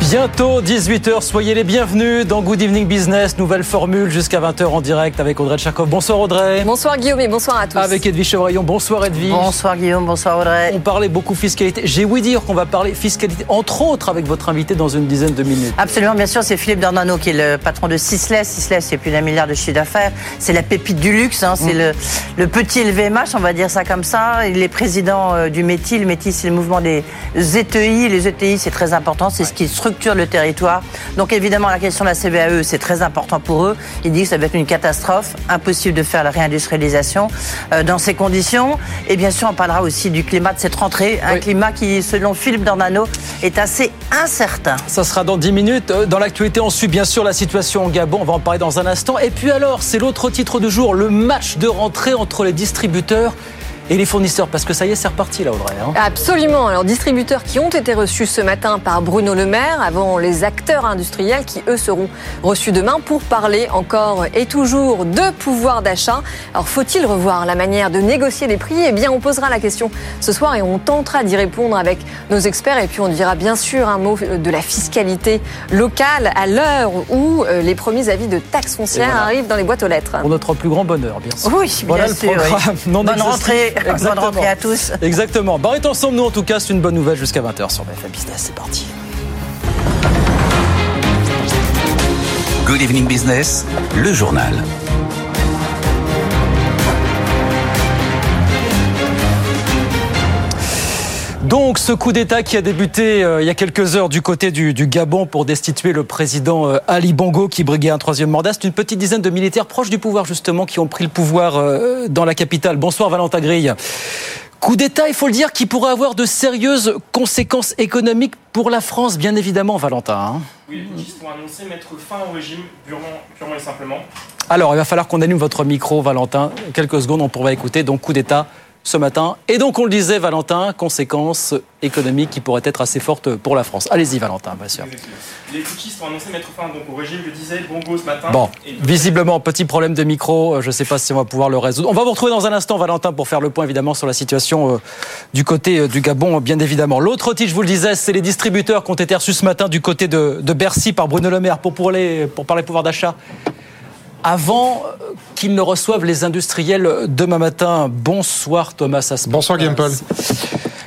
Bientôt 18h, soyez les bienvenus dans Good Evening Business, nouvelle formule jusqu'à 20h en direct avec Audrey Tchakov. Bonsoir Audrey. Bonsoir Guillaume et bonsoir à tous. Avec Edwige Chevrillon. Bonsoir Edwige. Bonsoir Guillaume, bonsoir Audrey. On parlait beaucoup fiscalité. J'ai ouï dire qu'on va parler fiscalité, entre autres avec votre invité dans une dizaine de minutes. Absolument, bien sûr, c'est Philippe Dornano qui est le patron de Sisley. Sisley, c'est plus d'un milliard de chiffre d'affaires. C'est la pépite du luxe, hein. c'est le, le, petit LVMH, on va dire ça comme ça. Il est président euh, du METI. Le METI, c'est le mouvement des ETI. Les ETI, c'est très important, c'est ce qui structure le territoire. Donc évidemment, la question de la CVAE, c'est très important pour eux. Ils disent que ça va être une catastrophe, impossible de faire la réindustrialisation euh, dans ces conditions. Et bien sûr, on parlera aussi du climat de cette rentrée, un climat qui, selon Philippe Dornano, est assez incertain. Ça sera dans 10 minutes. Euh, Dans l'actualité, on suit bien sûr la situation au Gabon, on va en parler dans un instant. Et puis alors, c'est l'autre titre du jour, le match de rentrée entre les distributeurs et les fournisseurs Parce que ça y est, c'est reparti là, Audrey. Hein Absolument. Alors, distributeurs qui ont été reçus ce matin par Bruno Le Maire, avant les acteurs industriels qui, eux, seront reçus demain pour parler encore et toujours de pouvoir d'achat. Alors, faut-il revoir la manière de négocier les prix? Eh bien, on posera la question ce soir et on tentera d'y répondre avec nos experts. Et puis, on dira bien sûr un mot de la fiscalité locale à l'heure où euh, les premiers avis de taxes foncières voilà. arrivent dans les boîtes aux lettres. Pour notre plus grand bonheur, bien sûr. Oui, bien voilà sûr. le programme. Oui. Non Bonne rentrée. Exactement. Bonne rentrée à tous. Exactement. Bah, on est ensemble, nous, en tout cas, c'est une bonne nouvelle jusqu'à 20h sur BFM Business. C'est parti. Good evening business, le journal. Donc, ce coup d'État qui a débuté euh, il y a quelques heures du côté du, du Gabon pour destituer le président euh, Ali Bongo qui briguait un troisième mandat, c'est une petite dizaine de militaires proches du pouvoir justement qui ont pris le pouvoir euh, dans la capitale. Bonsoir Valentin Grille. Coup d'État, il faut le dire, qui pourrait avoir de sérieuses conséquences économiques pour la France, bien évidemment, Valentin. hein. Oui, putschistes ont annoncé mettre fin au régime purement, purement et simplement. Alors, il va falloir qu'on allume votre micro, Valentin. Quelques secondes, on pourra écouter. Donc, coup d'État ce matin. Et donc, on le disait, Valentin, conséquences économiques qui pourraient être assez fortes pour la France. Allez-y, Valentin, bien sûr. Les putschistes ont annoncé mettre fin donc, au régime, je disais, Bongo ce matin. Bon, Et- visiblement, petit problème de micro. euh, Je ne sais pas si on va pouvoir le résoudre. On va vous retrouver dans un instant, Valentin, pour faire le point, évidemment, sur la situation euh, du côté euh, du Gabon, bien évidemment. L'autre titre, je vous le disais, c'est les distributeurs qui ont été reçus ce matin du côté de, de Bercy par Bruno Le Maire pour, pour, les, pour parler pouvoir d'achat. Avant euh, qu'ils ne reçoivent les industriels demain matin. Bonsoir Thomas Aspas. Bonsoir, Paul.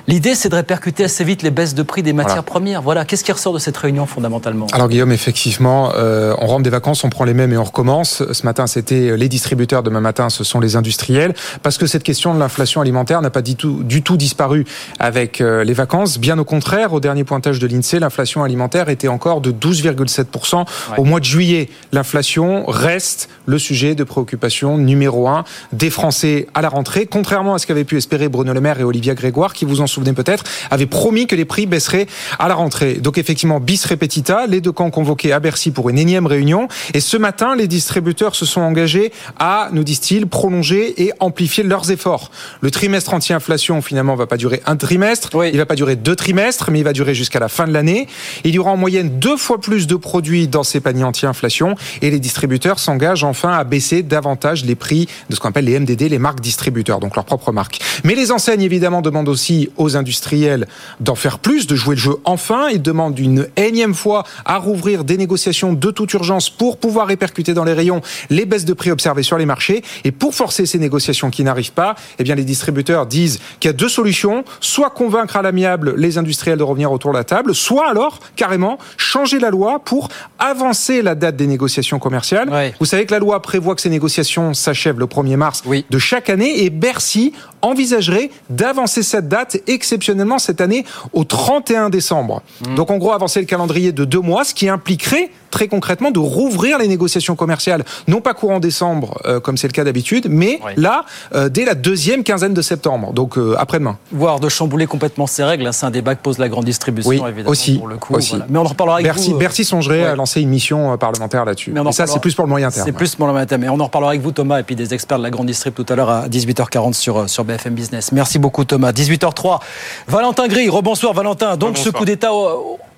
L'idée, c'est de répercuter assez vite les baisses de prix des matières Voilà. premières. Voilà, qu'est-ce qui ressort de cette réunion fondamentalement? Alors Guillaume, effectivement, euh, on rentre des vacances, on prend les mêmes et on recommence. Ce matin, c'était les distributeurs. Demain matin, ce sont les industriels. Parce que cette question de l'inflation alimentaire n'a pas du tout, du tout disparu avec euh, les vacances. Bien au contraire, au dernier pointage de l'INSEE, l'inflation alimentaire était encore de 12,7% au mois de juillet. L'inflation reste le sujet de préoccupation numéro un des Français à la rentrée, contrairement à ce qu'avaient pu espérer Bruno Le Maire et Olivia Grégoire, qui vous en souvenez peut-être, avaient promis que les prix baisseraient à la rentrée. Donc effectivement, bis repetita, les deux camps convoqués à Bercy pour une énième réunion. Et ce matin, les distributeurs se sont engagés à, nous disent-ils, prolonger et amplifier leurs efforts. Le trimestre anti-inflation, finalement, va pas durer un trimestre, Oui. il va pas durer deux trimestres, mais il va durer jusqu'à la fin de l'année. Il y aura en moyenne deux fois plus de produits dans ces paniers anti-inflation et les distributeurs s'engagent enfin à baisser davantage les prix de ce qu'on appelle les MDD, les marques distributeurs, donc leurs propres marques. Mais les enseignes, évidemment, demandent aussi aux industriels d'en faire plus, de jouer le jeu enfin. Ils demandent une énième fois à rouvrir des négociations de toute urgence pour pouvoir répercuter dans les rayons les baisses de prix observées sur les marchés. Et pour forcer ces négociations qui n'arrivent pas, eh bien, les distributeurs disent qu'il y a deux solutions. Soit convaincre à l'amiable les industriels de revenir autour de la table, soit alors, carrément, changer la loi pour avancer la date des négociations commerciales. Ouais. Vous savez que la loi prévoit que ces négociations s'achèvent le 1er mars Oui. de chaque année et Bercy envisagerait d'avancer cette date exceptionnellement cette année au 31 décembre. Donc en gros avancer le calendrier de deux mois, ce qui impliquerait très concrètement de rouvrir les négociations commerciales, non pas courant décembre euh, comme c'est le cas d'habitude, mais là euh, dès la deuxième quinzaine de septembre, donc euh, après-demain. Voire de chambouler complètement ces règles, hein, c'est un débat que pose la grande distribution Oui, évidemment aussi, pour le coup. aussi. voilà. Mais on en reparlera avec Bercy, vous. Bercy songerait ouais. à lancer une mission parlementaire là-dessus. Mais on en Et ça, reparlera- c'est plus pour le moyen terme. C'est plus pour le moyen terme. Et on en reparlera avec vous, Thomas, et puis des experts de la grande distrib tout à l'heure à 18h40 sur, sur BFM Business. Merci beaucoup, Thomas. 18h03. Valentin Gris, rebonsoir, Valentin. Donc, ce coup d'État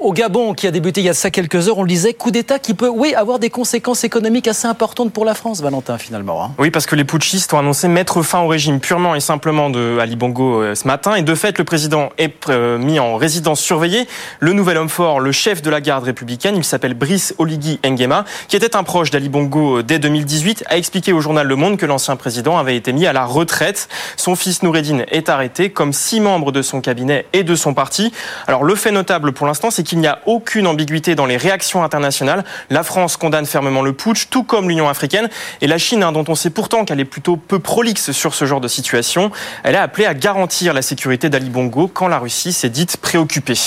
au, Gabon qui a débuté il y a ça quelques heures, on le disait, coup d'État qui peut, oui, avoir des conséquences économiques assez importantes pour la France, Valentin, finalement. hein. Oui, parce que les putschistes ont annoncé mettre fin au régime purement et simplement de Ali Bongo euh, ce matin. Et de fait, le président est euh, mis en résidence surveillée. Le nouvel homme fort, le chef de la garde républicaine, il s'appelle Brice Oligui Nguema, qui était un proche d'Ali Bongo euh, dès 2018, a expliqué au journal Le Monde que l'ancien président avait été mis à la retraite. Son fils Noureddin est arrêté, comme six membres de son cabinet et de son parti. Alors, le fait notable pour l'instant, c'est qu'il n'y a aucune ambiguïté dans les réactions internationales. La France condamne fermement le putsch, tout comme l'Union africaine. Et la Chine, hein, dont on sait pourtant qu'elle est plutôt peu prolixe sur ce genre de situation, elle a appelé à garantir la sécurité d'Ali Bongo quand la Russie s'est dite préoccupée.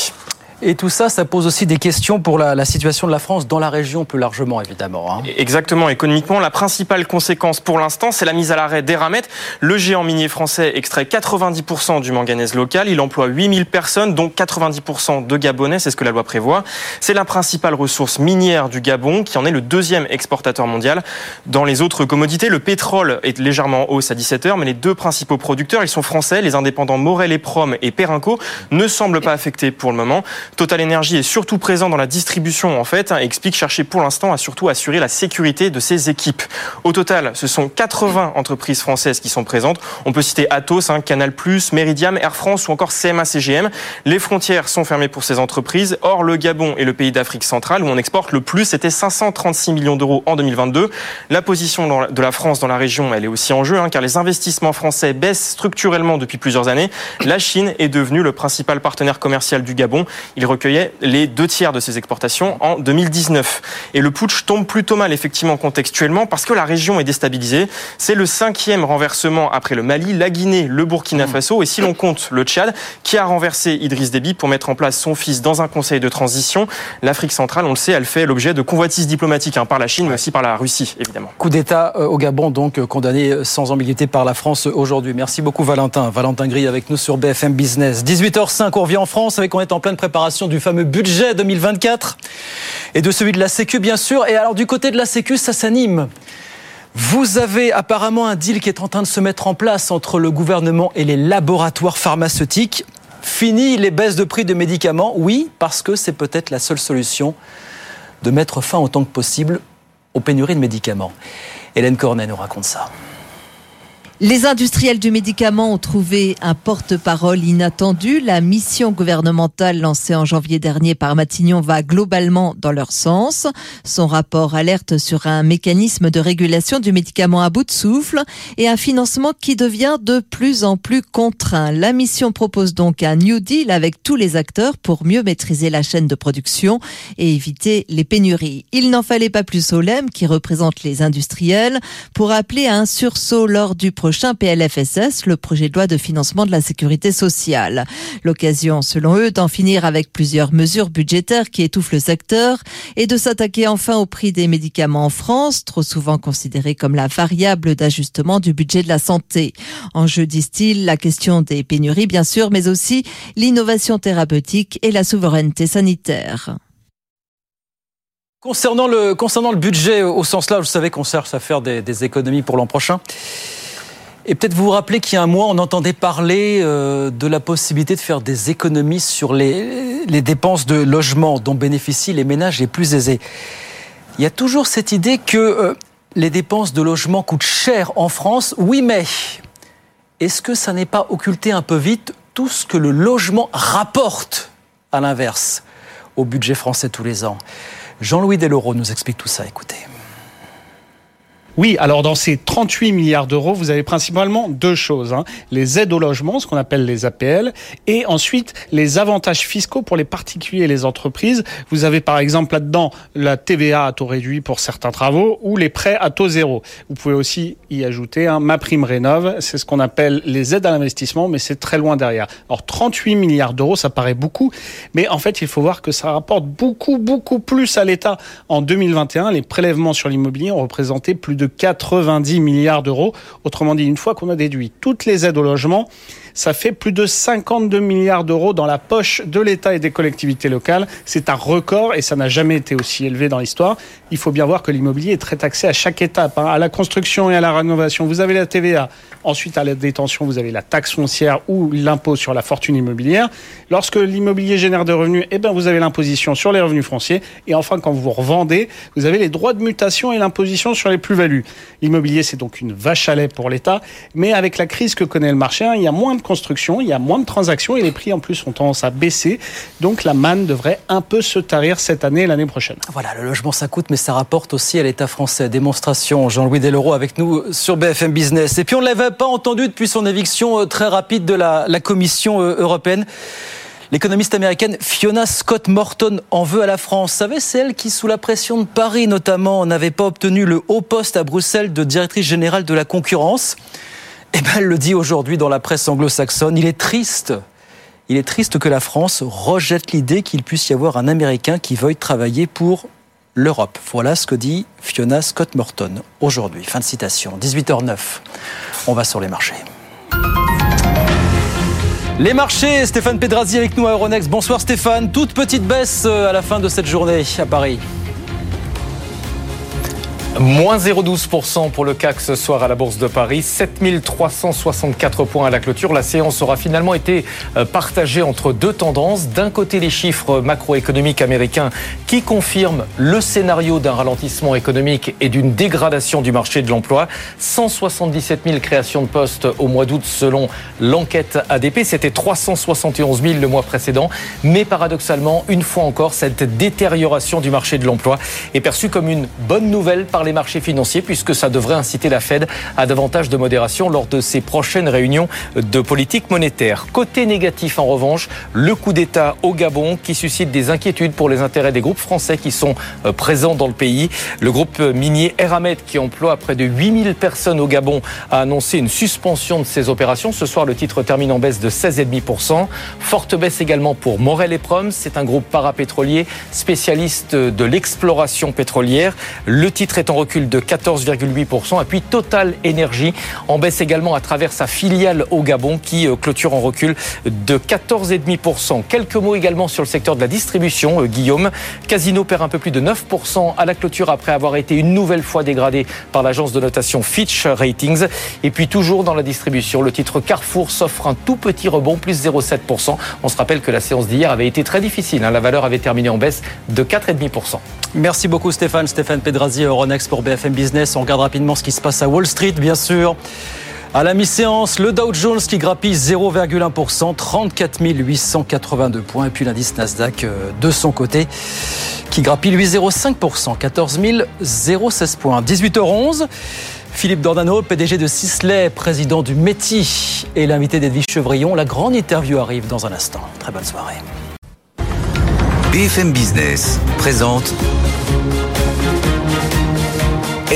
Et tout ça, ça pose aussi des questions pour la, situation de la France dans la région plus largement, évidemment. hein. Exactement, économiquement, la principale conséquence pour l'instant, c'est la mise à l'arrêt d'Eramet. Le géant minier français extrait 90% du manganèse local. Il emploie 8000 personnes, dont 90% de Gabonais, c'est ce que la loi prévoit. C'est la principale ressource minière du Gabon, qui en est le deuxième exportateur mondial. Dans les autres commodités, le pétrole est légèrement en hausse à 17 heures, mais les deux principaux producteurs, ils sont français. Les indépendants Morel et Prom et Perinco ne semblent pas affectés pour le moment. Total Energy est surtout présent dans la distribution, en fait, hein, et explique chercher pour l'instant à surtout assurer la sécurité de ses équipes. Au total, ce sont 80 entreprises françaises qui sont présentes. On peut citer Atos, hein, Canal+, Meridiam, Air France ou encore CMA-CGM. Les frontières sont fermées pour ces entreprises. Or, le Gabon est le pays d'Afrique centrale où on exporte le plus. C'était 536 millions d'euros en 2022. La position de la France dans la région, elle est aussi en jeu, hein, car les investissements français baissent structurellement depuis plusieurs années. La Chine est devenue le principal partenaire commercial du Gabon. Il recueillait les deux tiers de ses exportations en 2019. Et le putsch tombe plutôt mal, effectivement, contextuellement, parce que la région est déstabilisée. C'est le cinquième renversement après le Mali, la Guinée, le Burkina Faso, et si l'on compte le Tchad, qui a renversé Idriss Déby pour mettre en place son fils dans un conseil de transition. L'Afrique centrale, on le sait, elle fait l'objet de convoitises diplomatiques hein, par la Chine, mais aussi par la Russie, évidemment. Coup d'État euh, au Gabon, donc euh, condamné euh, sans ambiguïté par la France aujourd'hui. Merci beaucoup Valentin. Valentin Gris avec nous sur BFM Business. 18h05, on revient en France avec on est en pleine préparation du fameux budget 2024 et de celui de la Sécu bien sûr. Et alors du côté de la Sécu, ça s'anime. Vous avez apparemment un deal qui est en train de se mettre en place entre le gouvernement et les laboratoires pharmaceutiques. Fini les baisses de prix de médicaments, oui, parce que c'est peut-être la seule solution de mettre fin autant que possible aux pénuries de médicaments. Hélène Cornet nous raconte ça. Les industriels du médicament ont trouvé un porte-parole inattendu. La mission gouvernementale lancée en janvier dernier par Matignon va globalement dans leur sens. Son rapport alerte sur un mécanisme de régulation du médicament à bout de souffle et un financement qui devient de plus en plus contraint. La mission propose donc un New Deal avec tous les acteurs pour mieux maîtriser la chaîne de production et éviter les pénuries. Il n'en fallait pas plus au LEM, qui représente les industriels, pour appeler à un sursaut lors du prochain PLFSS, le projet de loi de financement de la sécurité sociale. L'occasion, selon eux, d'en finir avec plusieurs mesures budgétaires qui étouffent le secteur et de s'attaquer enfin au prix des médicaments en France, trop souvent considéré comme la variable d'ajustement du budget de la santé. En jeu, disent-ils, la question des pénuries, bien sûr, mais aussi l'innovation thérapeutique et la souveraineté sanitaire. Concernant le, budget au sens là, vous savez qu'on cherche à faire des économies pour l'an prochain. Et peut-être vous vous rappelez qu'il y a un mois, on entendait parler euh, de la possibilité de faire des économies sur les, les dépenses de logement dont bénéficient les ménages les plus aisés. Il y a toujours cette idée que euh, les dépenses de logement coûtent cher en France. Oui, mais est-ce que ça n'est pas occulter un peu vite tout ce que le logement rapporte à l'inverse au budget français tous les ans? Jean-Louis Delaureau nous explique tout ça, écoutez. Oui, alors dans ces 38 milliards d'euros, vous avez principalement deux choses. Hein. Les aides au logement, ce qu'on appelle les APL, et ensuite les avantages fiscaux pour les particuliers et les entreprises. Vous avez par exemple là-dedans la TVA à taux réduit pour certains travaux ou les prêts à taux zéro. Vous pouvez aussi y ajouter un ma prime rénov, c'est ce qu'on appelle les aides à l'investissement, mais c'est très loin derrière. Alors 38 milliards d'euros, ça paraît beaucoup, mais en fait il faut voir que ça rapporte beaucoup, beaucoup plus à l'État. En 2021, les prélèvements sur l'immobilier ont représenté plus de 90 milliards d'euros. Autrement dit, une fois qu'on a déduit toutes les aides au logement, ça fait plus de 52 milliards d'euros dans la poche de l'État et des collectivités locales. C'est un record et ça n'a jamais été aussi élevé dans l'histoire. Il faut bien voir que l'immobilier est très taxé à chaque étape, hein. à la construction et à la rénovation. Vous avez la TVA, ensuite à la détention, vous avez la taxe foncière ou l'impôt sur la fortune immobilière. Lorsque l'immobilier génère des revenus, eh ben vous avez l'imposition sur les revenus fonciers. Et enfin, quand vous revendez, vous avez les droits de mutation et l'imposition sur les plus-values. L'immobilier, c'est donc une vache à lait pour l'État. Mais avec la crise que connaît le marché, hein, il y a moins de construction, il y a moins de transactions et les prix en plus ont tendance à baisser. Donc la manne devrait un peu se tarir cette année et l'année prochaine. Voilà, le logement ça coûte, mais ça rapporte aussi à l'État français. Démonstration, Jean-Louis Deleureau avec nous sur BFM Business. Et puis on ne l'avait pas entendu depuis son éviction euh, très rapide de la, Commission euh, européenne. L'économiste américaine Fiona Scott Morton en veut à la France. Savez, c'est elle qui, sous la pression de Paris notamment, n'avait pas obtenu le haut poste à Bruxelles de directrice générale de la concurrence. Eh ben, elle le dit aujourd'hui dans la presse anglo-saxonne. Il est triste. Il est triste que la France rejette l'idée qu'il puisse y avoir un Américain qui veuille travailler pour l'Europe. Voilà ce que dit Fiona Scott Morton aujourd'hui. Fin de citation. 18h09. On va sur les marchés. Les marchés, Stéphane Pedrazi avec nous à Euronext. Bonsoir Stéphane. Toute petite baisse euh, à la fin de cette journée à Paris. Moins 0,12% pour le CAC ce soir à la Bourse de Paris, 7364 points à la clôture. La séance aura finalement été euh, partagée entre deux tendances. D'un côté, les chiffres macroéconomiques américains qui confirment le scénario d'un ralentissement économique et d'une dégradation du marché de l'emploi. 177 000 créations de postes au mois d'août selon l'enquête ADP. C'était 371 000 le mois précédent. Mais paradoxalement, une fois encore, cette détérioration du marché de l'emploi est perçue comme une bonne nouvelle par les marchés financiers puisque ça devrait inciter la Fed à davantage de modération lors de ses prochaines réunions de politique monétaire. Côté négatif en revanche, le coup d'État au Gabon qui suscite des inquiétudes pour les intérêts des groupes français qui sont euh, présents dans le pays. Le groupe minier Eramet qui emploie près de 8000 personnes au Gabon a annoncé une suspension de ses opérations. Ce soir, le titre termine en baisse de 16,5%. Forte baisse également pour Morel et Prom. C'est un groupe parapétrolier spécialiste de l'exploration pétrolière. Le titre est en recul de 14,8%. Et puis Total Énergie en baisse également à travers sa filiale au Gabon qui euh, clôture en recul de 14,5%. Quelques mots également sur le secteur de la distribution, euh, Guillaume. Casino perd un peu plus de 9% à la clôture après avoir été une nouvelle fois dégradé par l'agence de notation Fitch Ratings. Et puis toujours dans la distribution, le titre Carrefour s'offre un tout petit rebond, plus 0,7%. On se rappelle que la séance d'hier avait été très difficile. Hein. La valeur avait terminé en baisse de 4,5%. Merci beaucoup Stéphane. Stéphane Pedrazi, Euronext pour BFM Business. On regarde rapidement ce qui se passe à Wall Street, bien sûr. À la mi-séance, le Dow Jones qui grappille 0,1%, 34 882 points. Et puis l'indice Nasdaq euh, de son côté qui grappille 8,05%, 14 016 points. 18h11. Philippe Dordano, PDG de Sisley, président du METI et l'invité d'Edwige Chevrillon. La grande interview arrive dans un instant. Très bonne soirée. BFM Business présente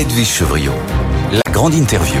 Edwige Chevrillon, la grande interview.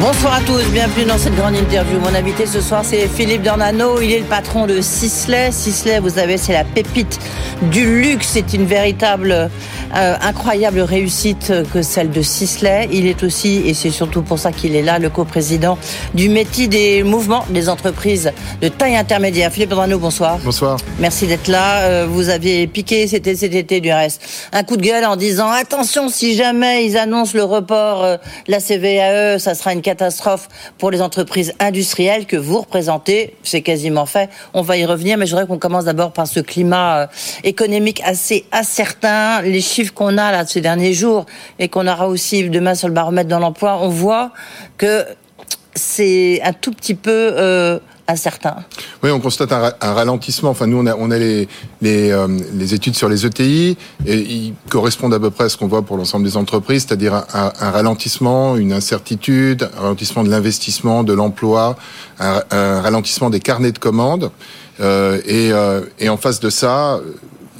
Bonsoir à tous, bienvenue dans cette grande interview. Mon invité ce soir, c'est Philippe Dornano. Il est le patron de Sisley. Sisley, vous savez, c'est la pépite du luxe. C'est une véritable, euh, incroyable réussite que celle de Sisley. Il est aussi, et c'est surtout pour ça qu'il est là, le coprésident du métier des mouvements des entreprises de taille intermédiaire. Philippe Dornano, bonsoir. Bonsoir. Merci d'être là. Euh, vous aviez piqué, c'était cet été du reste, un coup de gueule en disant attention, si jamais ils annoncent le report euh, de la CVAE, ça sera une catastrophe pour les entreprises industrielles que vous représentez. C'est quasiment fait. On va y revenir, mais je voudrais qu'on commence d'abord par ce climat euh, économique assez incertain. Les chiffres qu'on a là ces derniers jours et qu'on aura aussi demain sur le baromètre dans l'emploi, on voit que c'est un tout petit peu euh, Oui, on constate un, ralentissement. Enfin, nous, on a, euh, les, études sur les ETI et ils correspondent à peu près à ce qu'on voit pour l'ensemble des entreprises, c'est-à-dire un, ralentissement, une incertitude, un ralentissement de l'investissement, de l'emploi, un, ralentissement des carnets de commandes. Euh, et, euh, et, en face de ça,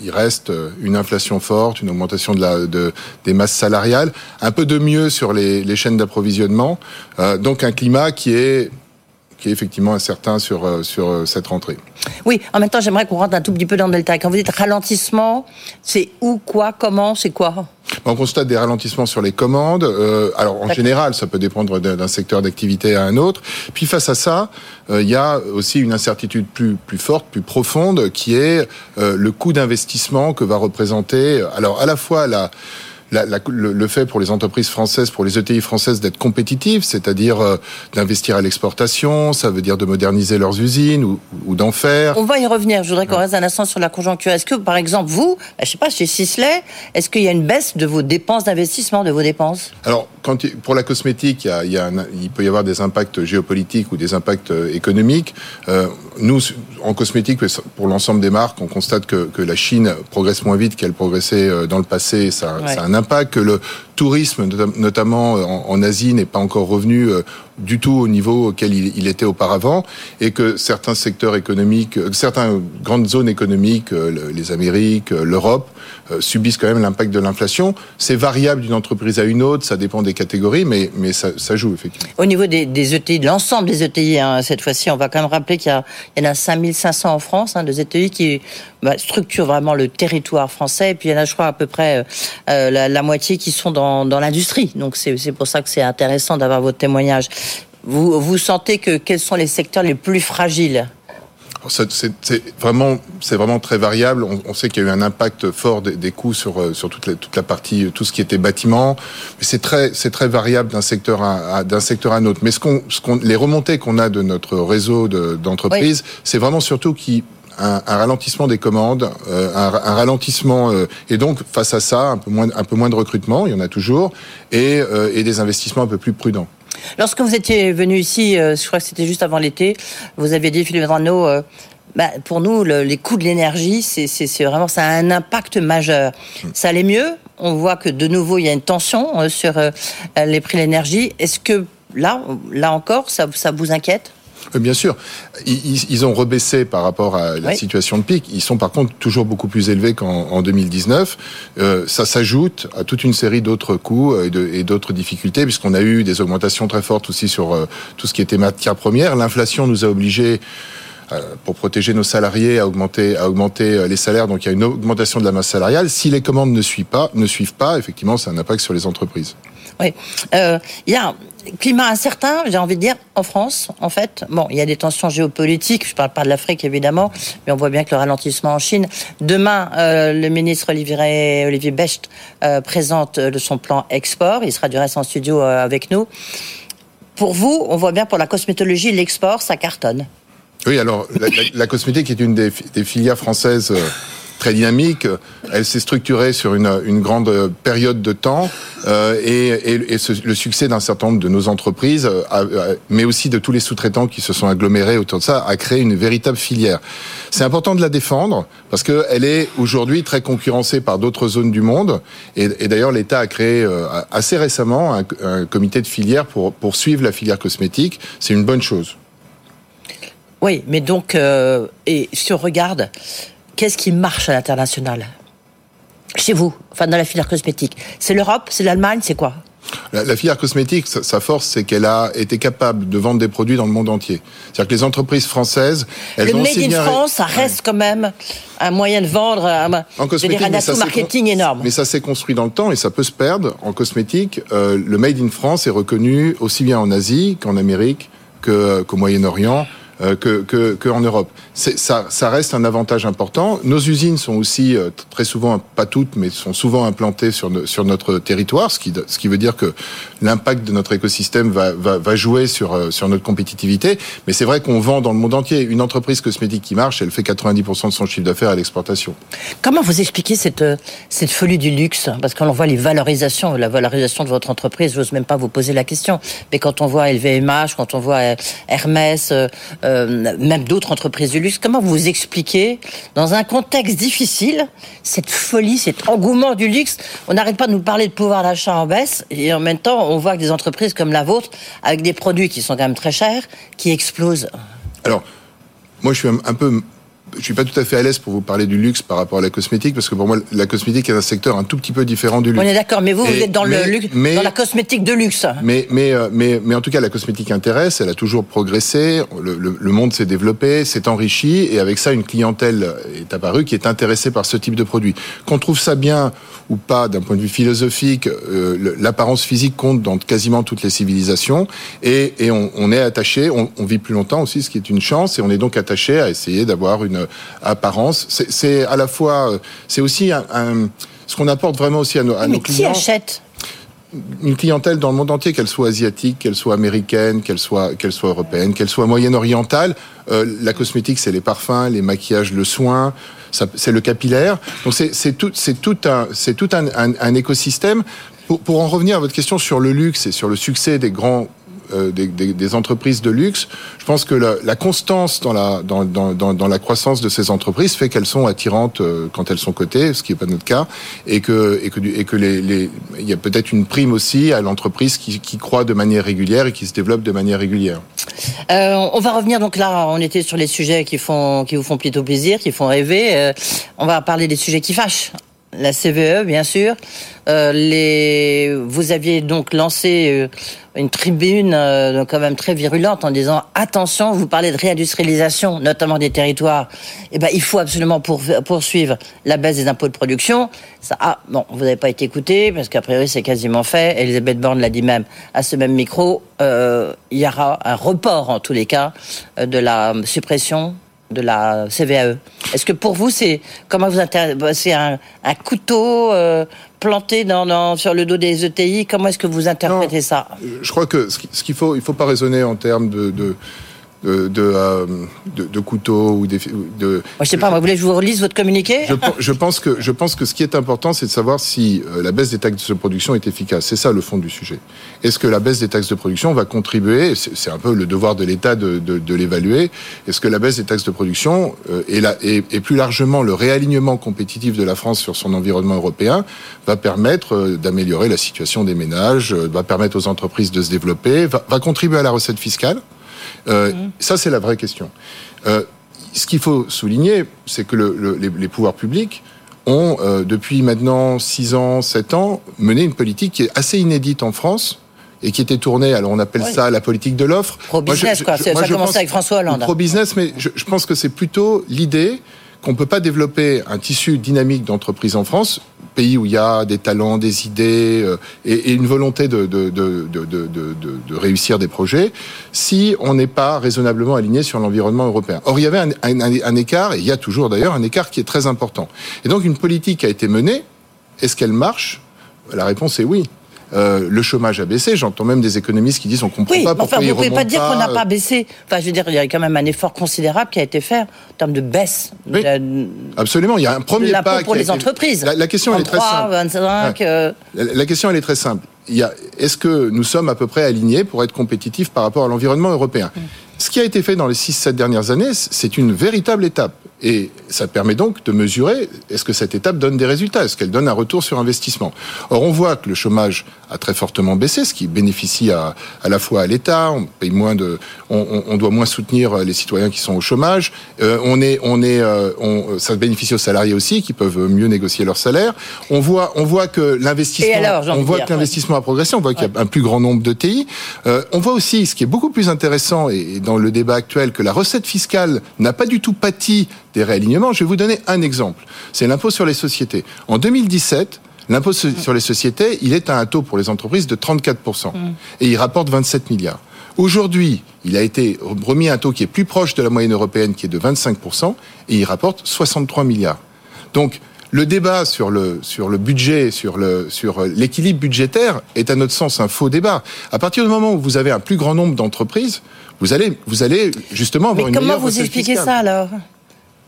il reste une inflation forte, une augmentation des masses salariales, un peu de mieux sur les, chaînes d'approvisionnement, donc un climat qui est qui est effectivement incertain sur, euh, sur euh, cette rentrée. Oui, en même temps, j'aimerais qu'on rentre un tout petit peu dans le détail. Quand vous dites ralentissement, c'est où, quoi, comment, c'est quoi on constate des ralentissements sur les commandes. Euh, alors en général, ça peut dépendre d'un secteur d'activité à un autre. Puis face à ça, euh, il y a aussi une incertitude plus plus forte, plus profonde, qui est euh, le coût d'investissement que va représenter. Alors à la fois la le, fait pour les entreprises françaises, pour les ETI françaises d'être compétitives, c'est-à-dire euh, d'investir à l'exportation, ça veut dire de moderniser leurs usines ou, ou d'en faire. On va y revenir. Je voudrais qu'on reste un instant sur la conjoncture. Est-ce que, par exemple, vous, bah, je sais pas, chez Sisley, est-ce qu'il y a une baisse de vos dépenses d'investissement, de vos dépenses? Alors, quand, pour la cosmétique, il, y a, il, y a il, peut y avoir des impacts géopolitiques ou des impacts euh, économiques. Euh, nous, en cosmétique, pour l'ensemble des marques, on constate que, que, la Chine progresse moins vite qu'elle progressait dans le passé. Ça, ça a un que le tourisme, notamment en, Asie, n'est pas encore revenu euh, du tout au niveau auquel il, était auparavant, et que certains secteurs économiques, euh, certaines grandes zones économiques, euh, les Amériques, l'Europe, subissent quand même l'impact de l'inflation. C'est variable d'une entreprise à une autre, ça dépend des catégories, mais, mais ça, joue effectivement. Au niveau des, ETI, de l'ensemble des ETI, hein, cette fois-ci, on va quand même rappeler qu'il y, en a 5500 en France, hein, des ETI qui bah, structurent vraiment le territoire français, et puis il y en a, je crois, à peu près la, la moitié qui sont dans dans, l'industrie. Donc c'est pour ça que c'est intéressant d'avoir votre témoignage. Vous, vous sentez que quels sont les secteurs les plus fragiles c'est vraiment, c'est vraiment très variable. On, sait qu'il y a eu un impact fort des, coûts sur euh, sur toute la, toute la partie, tout ce qui était bâtiment. Mais c'est très, c'est très variable d'un secteur à, d'un secteur à un autre. Mais ce qu'on, ce qu'on, les remontées qu'on a de notre réseau d'entreprises, c'est vraiment surtout qui un, ralentissement des commandes, euh, un, ralentissement euh, et donc face à ça un peu moins un peu moins de recrutement, il y en a toujours, et, euh, et des investissements un peu plus prudents. Lorsque vous étiez venu ici, je crois que c'était juste avant l'été, vous aviez dit Philippe Drano, bah, pour nous, les coûts de l'énergie, c'est vraiment ça a un impact majeur. Ça allait mieux? On voit que de nouveau il y a une tension sur les prix de l'énergie. Est-ce que là, là encore, ça vous inquiète? Bien sûr, ils, ont rebaissé par rapport à la situation de pic. Ils sont par contre toujours beaucoup plus élevés qu'en 2019. Euh, ça s'ajoute à toute une série d'autres coûts et d'autres difficultés, puisqu'on a eu des augmentations très fortes aussi sur euh, tout ce qui était matière première. L'inflation nous a obligés euh, pour protéger nos salariés à augmenter, à augmenter les salaires. Donc il y a une augmentation de la masse salariale. Si les commandes ne suivent pas, ne suivent pas, effectivement, ça a un impact sur les entreprises. Oui, il y a climat incertain, j'ai envie de dire, en France, en fait. Bon, il y a des tensions géopolitiques, je ne parle pas de l'Afrique évidemment, mais on voit bien que le ralentissement en Chine. Demain, euh, le ministre Olivier, Olivier Becht euh, présente euh, son plan export, il sera du reste en studio avec nous. Pour vous, on voit bien pour la cosmétologie, l'export, ça cartonne. Oui, alors la, cosmétique est une des filières françaises très dynamique. Elle s'est structurée sur une, une, grande période de temps euh, et, et, et le succès d'un certain nombre de nos entreprises, euh, mais aussi de tous les sous-traitants qui se sont agglomérés autour de ça, a créé une véritable filière. C'est important de la défendre parce qu'elle est aujourd'hui très concurrencée par d'autres zones du monde. Et, et d'ailleurs, l'État a créé euh, assez récemment un, un, comité de filière pour, pour suivre la filière cosmétique. C'est une bonne chose. Oui, mais donc, euh, et si on regarde, qu'est-ce qui marche à l'international Chez vous, enfin dans la filière cosmétique. C'est l'Europe, c'est l'Allemagne, c'est quoi la, filière cosmétique, sa force, c'est qu'elle a été capable de vendre des produits dans le monde entier. C'est-à-dire que les entreprises françaises, elles le ont Made in France, ça reste quand même un moyen de vendre, un, en cosmétique, un atout marketing énorme. Mais ça s'est construit dans le temps et ça peut se perdre. En cosmétique, euh, le Made in France est reconnu aussi bien en Asie qu'en Amérique qu'au Moyen-Orient euh, que, que, que, en Europe. Ça, reste un avantage important. Nos usines sont aussi euh, très souvent, pas toutes, mais sont souvent implantées sur, sur notre territoire, ce qui, ce qui veut dire que l'impact de notre écosystème va, va, jouer sur, euh, sur notre compétitivité. Mais c'est vrai qu'on vend dans le monde entier. Une entreprise cosmétique qui marche, elle fait 90% de son chiffre d'affaires à l'exportation. Comment vous expliquez cette, cette folie du luxe? Parce qu'on voit les valorisations, la valorisation de votre entreprise, j'ose même pas vous poser la question. Mais quand on voit LVMH, quand on voit Hermès, euh, même d'autres entreprises du luxe. Comment vous expliquez, dans un contexte difficile, cette folie, cet engouement du luxe On n'arrête pas de nous parler de pouvoir d'achat en baisse, et en même temps, on voit que des entreprises comme la vôtre, avec des produits qui sont quand même très chers, qui explosent. Alors, moi, je suis un peu je suis pas tout à fait à l'aise pour vous parler du luxe par rapport à la cosmétique parce que pour moi la cosmétique est un secteur un tout petit peu différent du luxe. On est d'accord, mais vous vous êtes dans le luxe, dans la cosmétique de luxe. Mais mais euh, mais mais en tout cas la cosmétique intéresse, elle a toujours progressé, le, le, monde s'est développé, s'est enrichi et avec ça une clientèle est apparue qui est intéressée par ce type de produit. Qu'on trouve ça bien ou pas d'un point de vue philosophique, euh, l'apparence physique compte dans quasiment toutes les civilisations. Et, et on, on, est attaché, on, on vit plus longtemps aussi, ce qui est une chance. Et on est donc attaché à essayer d'avoir une apparence. C'est à la fois, euh, c'est aussi un, ce qu'on apporte vraiment aussi à nos, à Mais qui achète? Une clientèle dans le monde entier, qu'elle soit asiatique, qu'elle soit américaine, qu'elle soit, soit européenne, qu'elle soit moyenne-orientale. Euh, la cosmétique, c'est les parfums, les maquillages, le soin, c'est le capillaire. Donc c'est tout, c'est tout un, c'est tout un, écosystème. Pour, en revenir à votre question sur le luxe et sur le succès des grands des, des, entreprises de luxe. Je pense que la, constance dans la, dans, dans, dans, la croissance de ces entreprises fait qu'elles sont attirantes euh, quand elles sont cotées, ce qui n'est pas notre cas, et que, et que, et que il y a peut-être une prime aussi à l'entreprise qui, qui croît de manière régulière et qui se développe de manière régulière. Euh, on va revenir donc là, on était sur les sujets qui font, qui vous font plutôt plaisir, qui font rêver. Euh, on va parler des sujets qui fâchent la CVE, bien sûr. Euh. Vous aviez donc lancé euh, une tribune euh, quand même très virulente en disant attention, vous parlez de réindustrialisation, notamment des territoires. Eh ben, il faut absolument poursuivre la baisse des impôts de production. Ça, ah, bon, vous n'avez pas été écouté parce qu'a priori c'est quasiment fait. Elisabeth Borne l'a dit même à ce même micro. il y aura un report en tous les cas de la suppression de la CVAE. Est-ce que pour vous, c'est comment vous bah, c'est un, un, couteau euh, planté dans, sur le dos des ETI Comment est-ce que vous interprétez ça? Je crois que ce qu'il faut, il faut pas raisonner en termes de, de de, de, euh, de, de couteaux ou des, de. Moi, je sais pas. Vous voulez que je vous relise votre communiqué je, je, pense que je pense que ce qui est important, c'est de savoir si euh, la baisse des taxes de production est efficace. C'est ça le fond du sujet. Est-ce que la baisse des taxes de production va contribuer C'est un peu le devoir de l'État de, de, de l'évaluer. Est-ce que la baisse des taxes de production euh, et, la, et, et, plus largement le réalignement compétitif de la France sur son environnement européen va permettre euh, d'améliorer la situation des ménages, va permettre aux entreprises de se développer, va, va contribuer à la recette fiscale? Euh, mhm. Ça, c'est la vraie question. Euh, ce qu'il faut souligner, c'est que le, les, les, pouvoirs publics ont, euh, depuis maintenant 6 ans, 7 ans, mené une politique qui est assez inédite en France et qui était tournée, alors on appelle ça la politique de l'offre. Pro-business, quoi. ça a commencé avec François Hollande. Pro-business, mais je, je pense que c'est plutôt l'idée qu'on ne peut pas développer un tissu dynamique d'entreprise en France, pays où il y a des talents, des idées euh, et, une volonté de, réussir des projets, si on n'est pas raisonnablement aligné sur l'environnement européen. Or, il y avait un, un écart, et il y a toujours d'ailleurs un écart qui est très important. Et donc, une politique a été menée. Est-ce qu'elle marche? La réponse est oui. Euh, le chômage a baissé. J'entends même des économistes qui disent on comprend pas pourquoi enfin, vous ne pouvez pas dire qu'on n'a pas baissé. Enfin, je veux dire, il y a quand même un effort considérable qui a été fait en termes de baisse. absolument. Il y a un premier pas pour les entreprises. La, question elle est très simple. 25, euh. la, question elle est très simple. Est-ce que nous sommes à peu près alignés pour être compétitifs par rapport à l'environnement européen? Mm. Ce qui a été fait dans les 6-7 dernières années, c'est une véritable étape. Et ça permet donc de mesurer est-ce que cette étape donne des résultats, est-ce qu'elle donne un retour sur investissement. Or, on voit que le chômage a très fortement baissé, ce qui bénéficie à, à la fois à l'État, on paye moins de, on, on, doit moins soutenir les citoyens qui sont au chômage. Euh, on est, on est, euh, on, ça bénéficie aux salariés aussi qui peuvent mieux négocier leur salaire. On voit, on voit que l'investissement, on voit que l'investissement a progressé, on voit qu'il y a un plus grand nombre de TI. Euh, on voit aussi, ce qui est beaucoup plus intéressant et dans le débat actuel, que la recette fiscale n'a pas du tout pâti des réalignements. Je vais vous donner un exemple. C'est l'impôt sur les sociétés. En 2017, l'impôt sur les sociétés, il est à un taux pour les entreprises de 34%. Mm. Et il rapporte 27 milliards. Aujourd'hui, il a été remis à un taux qui est plus proche de la moyenne européenne, qui est de 25%, et il rapporte 63 milliards. Donc, le débat sur le sur le budget, sur le sur l'équilibre budgétaire est à notre sens un faux débat. À partir du moment où vous avez un plus grand nombre d'entreprises, vous allez vous allez justement avoir Mais une comment vous expliquez ça alors?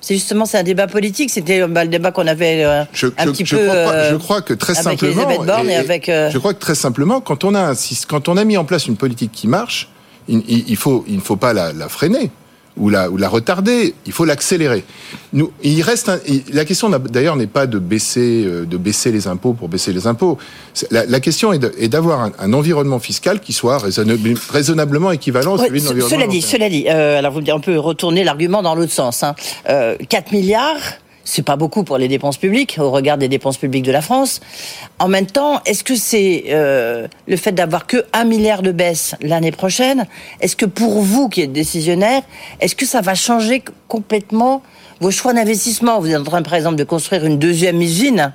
C'est justement c'est un débat politique. C'était bah, le débat qu'on avait euh, je, un je, petit je peu. Crois pas, je crois que très avec simplement. Elisabeth Borne et, et avec. Euh... Je crois que très simplement, quand on a un, quand on a mis en place une politique qui marche, il, il faut il ne faut pas la, la freiner. Ou la, ou la retarder, il faut l'accélérer. Nous, il reste un- la question d'ailleurs n'est pas de baisser, euh, de baisser les impôts pour baisser les impôts. La, la question est de- d'avoir un, un environnement fiscal qui soit raisonnable- raisonnablement équivalent à Ouais, celui de ce- l'environnement. cela dit, cela dit, euh, alors vous on peut retourner l'argument dans l'autre sens. Hein. Euh, 4 milliards, c'est pas beaucoup pour les dépenses publiques au regard des dépenses publiques de la France. En même temps, est-ce que c'est euh, le fait d'avoir que 1 milliard de baisse l'année prochaine Est-ce que pour vous qui êtes décisionnaire, est-ce que ça va changer complètement vos choix d'investissement? Vous êtes en train, par exemple, de construire une deuxième usine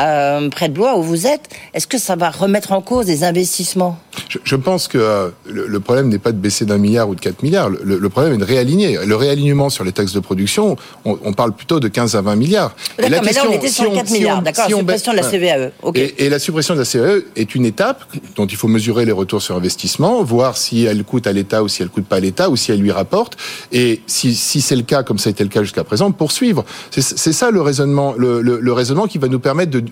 euh, près de Blois où vous êtes. Est-ce que ça va remettre en cause des investissements? Je, je pense que euh, le, le problème n'est pas de baisser d'un milliard ou de 4 milliards. Le, le problème est de réaligner. Le réalignement sur les taxes de production, on, on parle plutôt de 15 à 20 milliards. Et D'accord, mais là, on était sur 4 milliards, d'accord, suppression de la CVAE, ok. Et, et la suppression de la CVAE est une étape dont il faut mesurer les retours sur investissement, voir si elle coûte à l'État ou si elle coûte pas à l'État ou si elle lui rapporte. Et si, si c'est le cas, comme ça a été le cas jusqu'à présent, poursuivre. C'est ça le raisonnement, le raisonnement qui va nous permettre de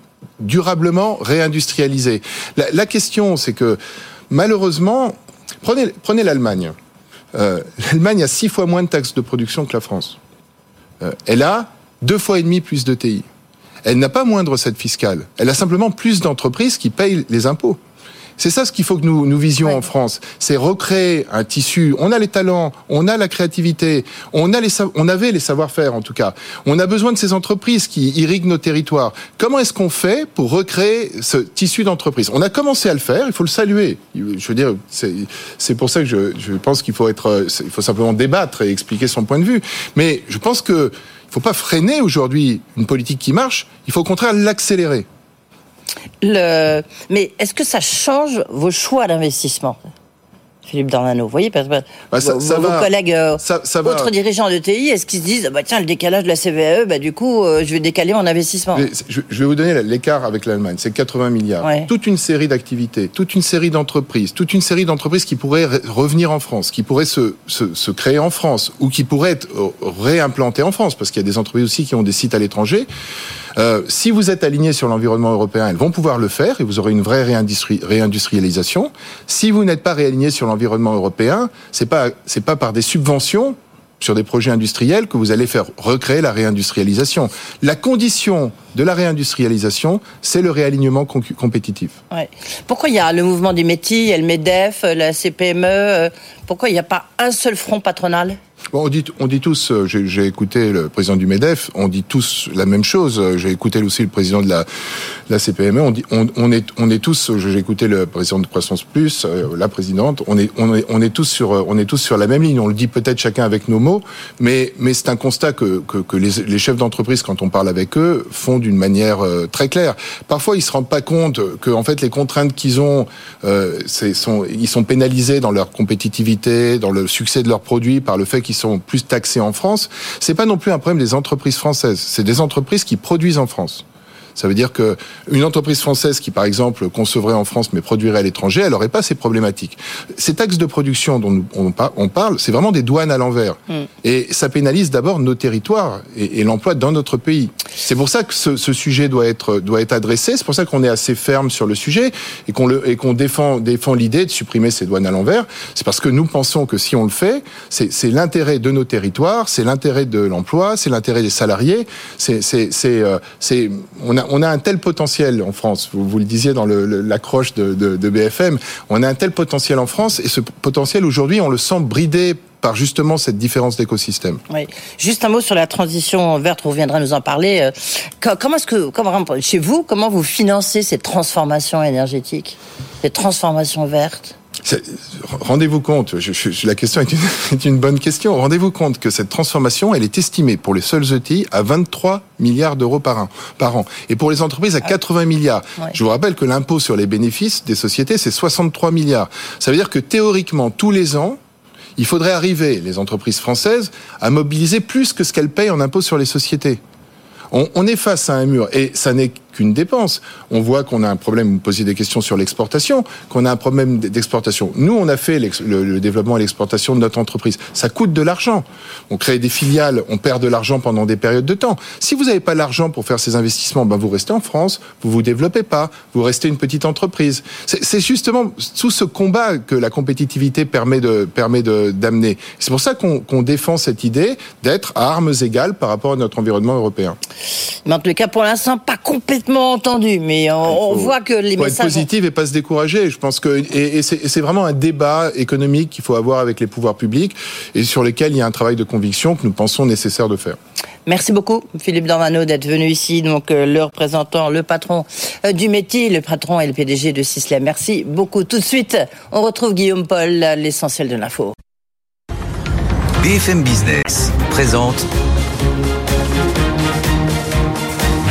durablement réindustrialiser. La, question, c'est que malheureusement, prenez, prenez l'Allemagne. Euh, L'Allemagne a six fois moins de taxes de production que la France. Euh, elle a deux fois et demi plus de TI. Elle n'a pas moins de recettes fiscales. Elle a simplement plus d'entreprises qui payent les impôts. C'est ça ce qu'il faut que nous, nous visions en France. C'est recréer un tissu. On a les talents, on a la créativité, on, a les, on avait les savoir-faire en tout cas. On a besoin de ces entreprises qui irriguent nos territoires. Comment est-ce qu'on fait pour recréer ce tissu d'entreprise? On a commencé à le faire, il faut le saluer. Je veux dire, c'est pour ça que je, je pense qu'il faut être, il faut simplement débattre et expliquer son point de vue. Mais je pense que il faut pas freiner aujourd'hui une politique qui marche. Il faut au contraire l'accélérer. Le... Mais est-ce que ça change vos choix d'investissement Philippe Dornano, vous voyez, parce que Bah, ça- vos, ça vos va. collègues, euh, Ça- va. dirigeants de TI, est-ce qu'ils se disent, ah bah tiens, le décalage de la CVAE, bah du coup, euh, je vais décaler mon investissement? Mais Je vais vous donner l'écart avec l'Allemagne, c'est 80 milliards. Ouais. Toute une série d'activités, toute une série d'entreprises, toute une série d'entreprises qui pourraient re- revenir en France, qui pourraient se, se, se créer en France ou qui pourraient être euh, réimplantées en France, parce qu'il y a des entreprises aussi qui ont des sites à l'étranger. Euh, si vous êtes aligné sur l'environnement européen, elles vont pouvoir le faire et vous aurez une vraie réindustri- réindustrialisation. Si vous n'êtes pas réaligné sur l'environnement européen, c'est pas c'est pas par des subventions sur des projets industriels que vous allez faire recréer la réindustrialisation. La condition de la réindustrialisation, c'est le réalignement compétitif. Pourquoi il y a le mouvement des métiers, il le MEDEF, la CPME, euh, pourquoi il n'y a pas un seul front patronal? On dit, on dit tous, euh, j'ai écouté le président du MEDEF, on dit tous la même chose. Euh, J'ai écouté aussi le président de la, la CPME. On, dit, on, est, on est tous, euh, j'ai écouté le président de Croissance Plus, la présidente, on est, on, est, on, est tous sur, on est tous sur la même ligne. On le dit peut-être chacun avec nos mots, mais, mais c'est un constat que, que, les, chefs d'entreprise, quand on parle avec eux, font d'une manière très claire. Parfois, ils se rendent pas compte que en fait, les contraintes qu'ils ont, sont, ils sont pénalisés dans leur compétitivité, dans le succès de leurs produits par le fait qu'ils sont plus taxés en France. C'est pas non plus un problème des entreprises françaises. C'est des entreprises qui produisent en France. Ça veut dire que une entreprise française qui, par exemple, concevrait en France mais produirait à l'étranger, elle n'aurait pas ces problématiques. Ces taxes de production dont on, par- on parle, c'est vraiment des douanes à l'envers. Et ça pénalise d'abord nos territoires et, et l'emploi dans notre pays. C'est pour ça que ce, ce sujet doit être doit être adressé. C'est pour ça qu'on est assez ferme sur le sujet et qu'on défend défend l'idée de supprimer ces douanes à l'envers. C'est parce que nous pensons que si on le fait, c'est l'intérêt de nos territoires, c'est l'intérêt de l'emploi, c'est l'intérêt des salariés. C'est c'est c'est euh, c'est on a on a un tel potentiel en France. Vous, le disiez dans l'accroche de, BFM. On a un tel potentiel en France et ce potentiel aujourd'hui, on le sent bridé par justement cette différence d'écosystème. Oui. Juste un mot sur la transition verte, on reviendra nous en parler. Euh, co- Comment est-ce que, comment, chez vous, comment vous financez cette transformation énergétique, cette transformation verte Rendez-vous compte, je- je- la question est une, est une bonne question. Rendez-vous compte que cette transformation, elle est estimée pour les seuls ETI à 23 milliards d'euros par an, par an, et pour les entreprises à 80 milliards. Ouais. Je vous rappelle que l'impôt sur les bénéfices des sociétés, c'est 63 milliards. Ça veut dire que théoriquement, tous les ans, il faudrait arriver, les entreprises françaises, à mobiliser plus que ce qu'elles payent en impôt sur les sociétés. On, on est face à un mur, et ça n'est qu'une dépense. On voit qu'on a un problème, vous posez des questions sur l'exportation, qu'on a un problème d'exportation. Nous, on a fait le, développement et l'exportation de notre entreprise. Ça coûte de l'argent. On crée des filiales, on perd de l'argent pendant des périodes de temps. Si vous n'avez pas l'argent pour faire ces investissements, ben vous restez en France, vous vous développez pas, vous restez une petite entreprise. C'est justement tout ce combat que la compétitivité permet de permet d'amener. C'est pour ça qu'on défend cette idée d'être à armes égales par rapport à notre environnement européen. Mais en tout cas, pour l'instant, pas complètement entendu, mais on, voit que les faut messages. Être positif et pas se décourager. Je pense que et, et c'est vraiment un débat économique qu'il faut avoir avec les pouvoirs publics et sur lesquels il y a un travail de conviction que nous pensons nécessaire de faire. Merci beaucoup, Philippe Dormano, d'être venu ici. Donc, euh, le représentant, le patron euh, du métier, le patron et le PDG de Sisley. Merci beaucoup. Tout de suite, on retrouve Guillaume Paul, l'essentiel de l'info. BFM Business présente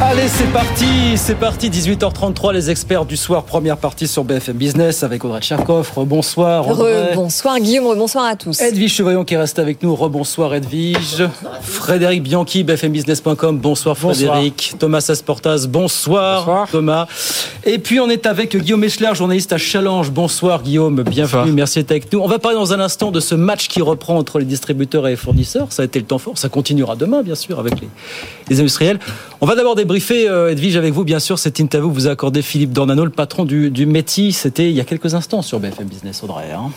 Allez, c'est parti, c'est parti, 18h33, les experts du soir, première partie sur BFM Business avec Audrey Tcherkov. Rebonsoir. Bonsoir Guillaume, bonsoir à tous. Edwige Chevaillon qui reste avec nous. Rebonsoir Edwige. Frédéric Bianchi, bfmbusiness.com. Bonsoir Frédéric. Thomas Asportas, bonsoir, Thomas. Et puis on est avec Guillaume Eschler, journaliste à Challenge. Bonsoir Guillaume, bienvenue, merci d'être avec nous. On va parler dans un instant de ce match qui reprend entre les distributeurs et les fournisseurs. Ça a été le temps fort, ça continuera demain bien sûr avec les, les industriels. On va d'abord débriefer, euh, Edwige, avec vous, bien sûr, cette interview que vous a accordé Philippe Dornano, le patron du, du. C'était il y a quelques instants sur BFM Business, Audrey. Hein.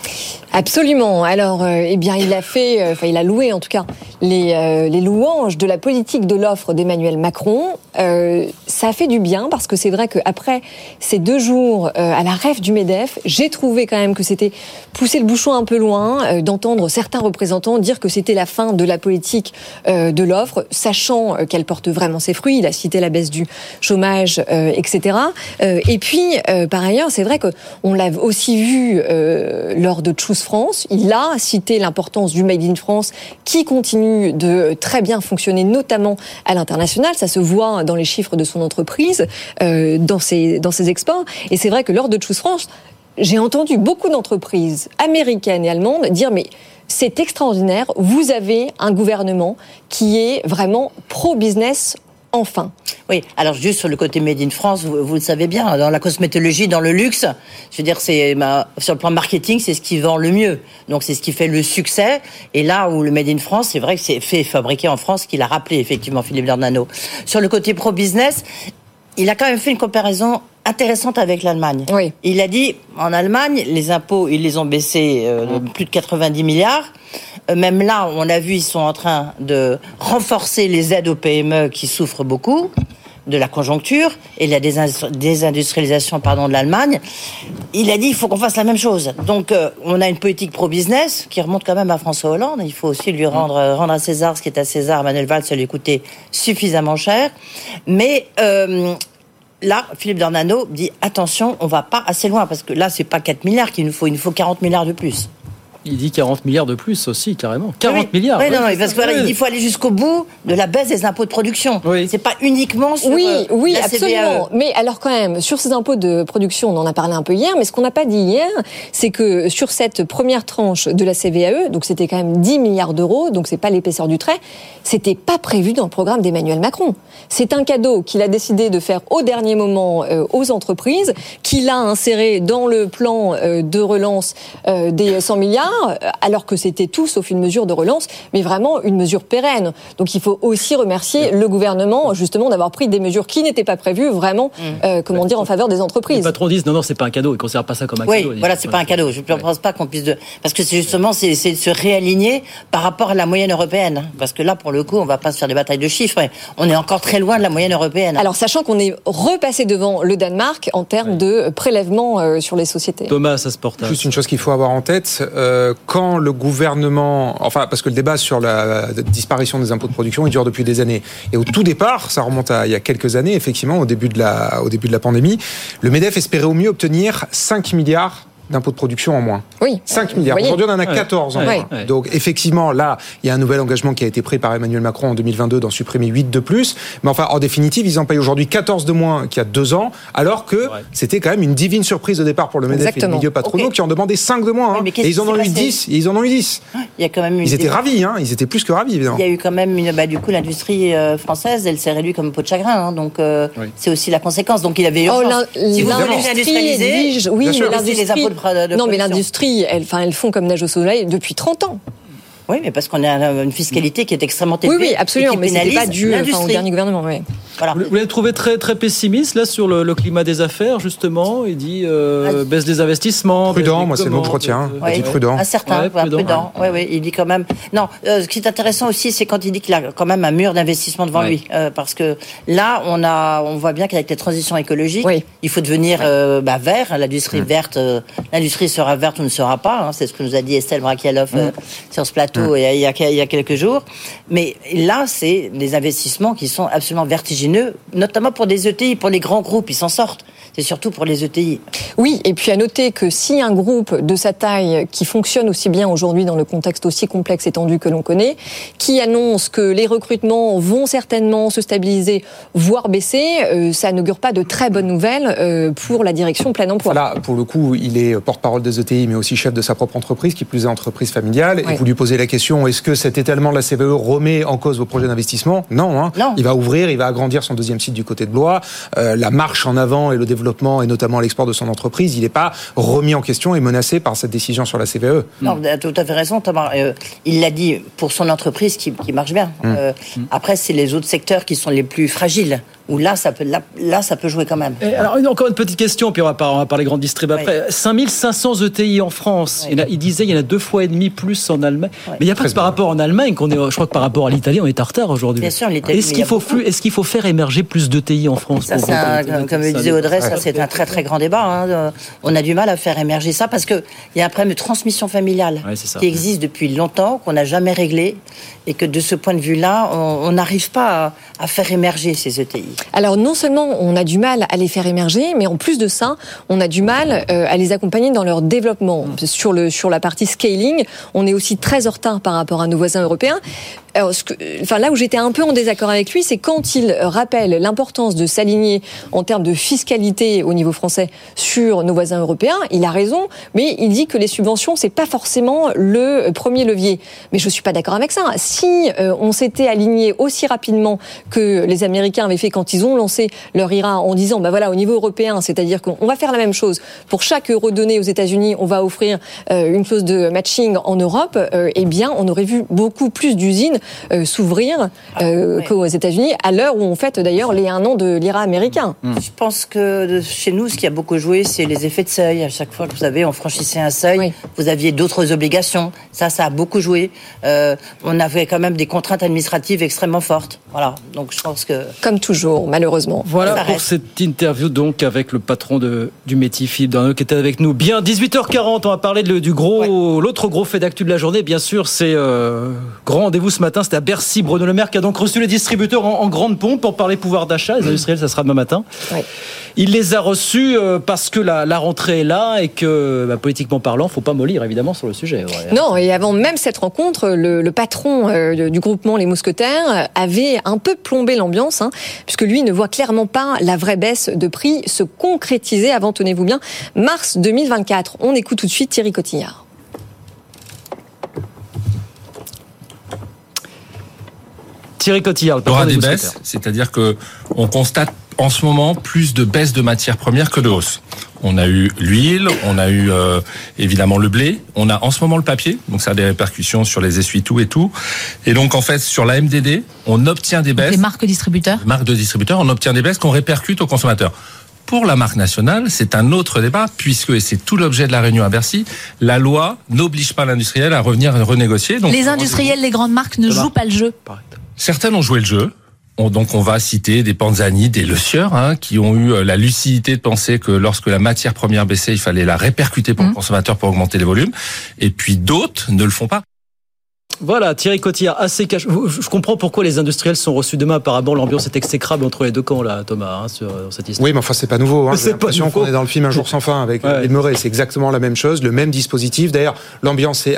Absolument. Alors, euh, eh bien, il a fait, euh, enfin, il a loué en tout cas les, louanges de la politique de l'offre d'Emmanuel Macron. Ça a fait du bien parce que c'est vrai qu'après ces deux jours à la ref du Medef, j'ai trouvé quand même que c'était pousser le bouchon un peu loin d'entendre certains représentants dire que c'était la fin de la politique de l'offre, sachant qu'elle porte vraiment ses fruits. Il a cité la baisse du chômage, etc. et puis, par ailleurs, c'est vrai qu'on l'a aussi vu lors de Choose France. Il a cité l'importance du Made in France qui continue de très bien fonctionner, notamment à l'international. Ça se voit dans les chiffres de son entreprise, euh, dans, ses, dans ses exports. Et c'est vrai que lors de Choose France, j'ai entendu beaucoup d'entreprises américaines et allemandes dire mais c'est extraordinaire, vous avez un gouvernement qui est vraiment pro-business enfin. Oui, alors juste sur le côté Made in France, vous, le savez bien, dans la cosmétologie, dans le luxe, je veux dire, c'est sur le plan marketing, c'est ce qui vend le mieux. Donc c'est ce qui fait le succès. Et là où le Made in France, c'est vrai que c'est fait fabriqué en France, qu'il a rappelé effectivement Philippe Bernano. Sur le côté pro-business, il a quand même fait une comparaison intéressante avec l'Allemagne. Oui. Il a dit, en Allemagne, les impôts, ils les ont baissés euh, de plus de 90 milliards. Euh, même là, on a vu, ils sont en train de renforcer les aides aux PME qui souffrent beaucoup de la conjoncture et la désindustrialisation pardon, de l'Allemagne. Il a dit il faut qu'on fasse la même chose. Donc euh, on a une politique pro-business qui remonte quand même à François Hollande. Il faut aussi lui rendre, rendre à César ce qui est à César. Manuel Valls, ça lui coûtait suffisamment cher. Mais euh, là, Philippe Dornano dit attention, on va pas assez loin parce que là, c'est pas 4 milliards qu'il nous faut, il nous faut 40 milliards de plus. Il dit 40 milliards de plus aussi, carrément. 40 oui. milliards. Oui, non, non, parce que voilà, il dit qu'il faut aller jusqu'au bout de la baisse des impôts de production. Oui. C'est pas uniquement sur Oui, euh, oui, la absolument. CVAE. Mais alors quand même, sur ces impôts de production, on en a parlé un peu hier, mais ce qu'on n'a pas dit hier, c'est que sur cette première tranche de la CVAE, donc c'était quand même 10 milliards d'euros, donc c'est pas l'épaisseur du trait, c'était pas prévu dans le programme d'Emmanuel Macron. C'est un cadeau qu'il a décidé de faire au dernier moment euh, aux entreprises, qu'il a inséré dans le plan euh, de relance euh, des 100 milliards, alors que c'était tout sauf une mesure de relance, mais vraiment une mesure pérenne. Donc il faut aussi remercier le gouvernement justement d'avoir pris des mesures qui n'étaient pas prévues vraiment, euh, comment dire, en faveur des Les entreprises. patrons disent non, non, c'est pas un cadeau. Ils ne considèrent pas ça comme un Oui, cadeau. Ils voilà, c'est pas un cadeau. Je ne pense pas qu'on puisse de parce que c'est justement c'est c'est de se réaligner par rapport à la moyenne européenne. Parce que là, pour le coup, on va pas se faire des batailles de chiffres. mais On est encore très loin de la moyenne européenne. Alors sachant qu'on est repassé devant le Danemark en termes de prélèvement euh, sur les sociétés. Thomas, ça se porte. Juste une chose qu'il faut avoir en tête, euh, quand le gouvernement, enfin parce que le débat sur la disparition des impôts de production, il dure depuis des années. Et au tout départ, ça remonte à il y a quelques années, effectivement, au début de la, au début de la pandémie, le Medef espérait au mieux obtenir 5 milliards d'impôts de production en moins. Oui. 5 milliards. Aujourd'hui, on en a Ouais. 14 en moins. Ouais. Donc, effectivement, là, il y a un nouvel engagement qui a été pris par Emmanuel Macron en 2022 d'en supprimer 8 de plus. Mais enfin, en définitive, ils en payent aujourd'hui 14 de moins qu'il y a deux ans, alors que c'était quand même une divine surprise au départ pour le MEDEF et le milieu patronaux qui en demandaient 5 de moins. hein. mais qu'est-ce et ils en ont eu passé 10. Et ils en ont eu 10. Il y a quand même une Ils étaient ravis, hein. Ils étaient plus que ravis, évidemment. Il y a eu quand même une, bah, du coup, l'industrie euh, française, elle s'est réduite comme peau de chagrin, hein, donc euh, c'est aussi la conséquence. Donc il avait Oh, urgence. l'in- si vous voulez l'industrie industrialiser, oui, mais l'industrie, les impôts de, non, mais l'industrie, elles, elles font comme neige au soleil depuis 30 ans. Oui, mais parce qu'on a une fiscalité qui est extrêmement Oui, élevée. oui, absolument, et qui mais pénalise pas dû enfin, au dernier gouvernement. oui. Voilà. Vous l'avez trouvé très, très pessimiste là sur le, le climat des affaires, justement. Il dit euh, baisse des investissements. Prudent, moi, c'est le mot que je retiens. euh, Il dit prudent. Un certain, Ouais, ouais, prudent. prudent. Oui, oui, il dit quand même. Non, euh, ce qui est intéressant aussi, c'est quand il dit qu'il a quand même un mur d'investissement devant Ouais. lui, Euh, parce que là, on a, on voit bien qu'avec les transitions écologiques, Oui. il faut devenir euh, bah, vert. L'industrie verte, euh, l'industrie sera verte ou ne sera pas. hein, c'est ce que nous a dit Estelle Brakialov euh, sur ce plateau a, il y a- il y a quelques jours. Mais là, c'est des investissements qui sont absolument vertigineux, notamment pour des ETI, pour les grands groupes, ils s'en sortent. C'est surtout pour les ETI. Oui, et puis à noter que si un groupe de sa taille qui fonctionne aussi bien aujourd'hui dans le contexte aussi complexe et tendu que l'on connaît, qui annonce que les recrutements vont certainement se stabiliser, voire baisser, euh, ça n'augure pas de très bonnes nouvelles euh, pour la direction plein emploi. Là, pour le coup, il est porte-parole des ETI, mais aussi chef de sa propre entreprise, qui plus est entreprise familiale. Et vous lui posez la question est-ce que cet étalement de la CVE remet en cause vos projets d'investissement? Non. Hein. Non. Il va ouvrir, il va agrandir son deuxième site du côté de Blois. Euh, la marche en avant et le développement, et notamment l'export de son entreprise, il n'est pas remis en question et menacé par cette décision sur la. CVE. Non, vous avez tout à fait raison, Thomas. Euh, il l'a dit pour son entreprise qui, qui marche bien. Hum. Euh, Après, c'est les autres secteurs qui sont les plus fragiles, où là, ça peut, là, là, ça peut jouer quand même. Et alors, encore une petite question, puis on va, par- on va parler grande distrib après. 5500 ETI en France. Il, a- disait il y en a deux fois et demi plus en Allemagne. Mais il n'y a pas que par rapport en Allemagne qu'on est. Je crois que par rapport à l'Italie, on est en retard aujourd'hui. Bien sûr, l'Italie, Est-ce qu'il faut, est-ce qu'il faut faire émerger plus d'ETI en France Ça, pour- un- comme le disait Audrey, ça c'est un très très grand débat. hein. On a du mal à faire émerger ça parce que il y a un problème de transmission familiale qui existe depuis longtemps, qu'on n'a jamais réglé, et que de ce point de vue-là, on n'arrive pas à, à faire émerger ces ETI. Alors non seulement on a du mal à les faire émerger, mais en plus de ça, on a du mal euh, à les accompagner dans leur développement. Sur, le, sur la partie scaling, on est aussi très en retard par rapport à nos voisins européens. Alors, ce que, enfin, là où j'étais un peu en désaccord avec lui, c'est quand il rappelle l'importance de s'aligner en termes de fiscalité au niveau français sur nos voisins européens. Il a raison, mais il dit que les subventions c'est pas forcément le premier levier. Mais je suis pas d'accord avec ça. Si euh, on s'était aligné aussi rapidement que les Américains avaient fait quand ils ont lancé leur IRA en disant, bah voilà, au niveau européen, c'est-à-dire qu'on va faire la même chose pour chaque euro donné aux États-Unis, on va offrir euh, une clause de matching en Europe. euh, eh bien, on aurait vu beaucoup plus d'usines euh, s'ouvrir euh, qu'aux États-Unis à l'heure où on fête d'ailleurs les un an de l'IRA américain. Je pense que chez nous, ce qui a beaucoup joué, c'est les effets de seuil. À chaque fois que vous savez, on franchissait un seuil, vous aviez d'autres obligations. Ça, ça a beaucoup joué. Euh, on avait quand même des contraintes administratives extrêmement fortes. Voilà. Donc je pense que Comme toujours, malheureusement. Voilà pour reste. cette interview donc avec le patron de, du métier Philippe Dorneau qui était avec nous. Bien, 18h40, on va parler de- du gros, l'autre gros fait d'actu de la journée. Bien sûr, c'est euh, grand rendez-vous ce matin. C'était à Bercy, Bruno Le Maire qui a donc reçu les distributeurs en, en grande pompe pour parler pouvoir d'achat. Les industriels, ça sera demain matin. Il les a reçus euh, parce que la, la rentrée est là et que, bah, politiquement parlant, faut pas mollir évidemment sur le sujet. Ouais. Non, et avant même cette rencontre, le, le patron euh, du groupement Les Mousquetaires avait un peu plombé l'ambiance, hein, puisque lui ne voit clairement pas la vraie baisse de prix se concrétiser avant, tenez-vous bien, mars 2024. On écoute tout de suite Thierry Cotillard. Thierry Cotillard, le Il y aura patron des des baisses, c'est-à-dire que on constate en ce moment plus de baisses de matières premières que de hausse. On a eu l'huile, on a eu euh, évidemment le blé, on a en ce moment le papier, donc ça a des répercussions sur les essuie-tout et tout. Et donc en fait sur la MDD, on obtient des baisses. Les marques distributeurs marques de distributeurs, on obtient des baisses qu'on répercute aux consommateurs. Pour la marque nationale, c'est un autre débat, puisque, et c'est tout l'objet de la réunion à Bercy, la loi n'oblige pas l'industriel à revenir renégocier. Donc, Les industriels, les grandes marques ne jouent pas le jeu. Certaines ont joué le jeu. On- donc on va citer des Panzani, des Le Sieur, hein, qui ont eu euh, la lucidité de penser que lorsque la matière première baissait, il fallait la répercuter pour le consommateur pour augmenter les volumes. Et puis d'autres ne le font pas. Voilà, Thierry Cotillard, assez cash. Je comprends pourquoi les industriels sont reçus demain. Apparemment, l'ambiance est exécrable entre les deux camps, là, Thomas, hein, sur cette histoire. Oui, mais enfin, c'est pas nouveau. Hein. C'est pas l'impression nouveau. qu'on est dans le film Un jour sans fin avec Ouais. Ed Murray. C'est exactement la même chose, le même dispositif. D'ailleurs, l'ambiance est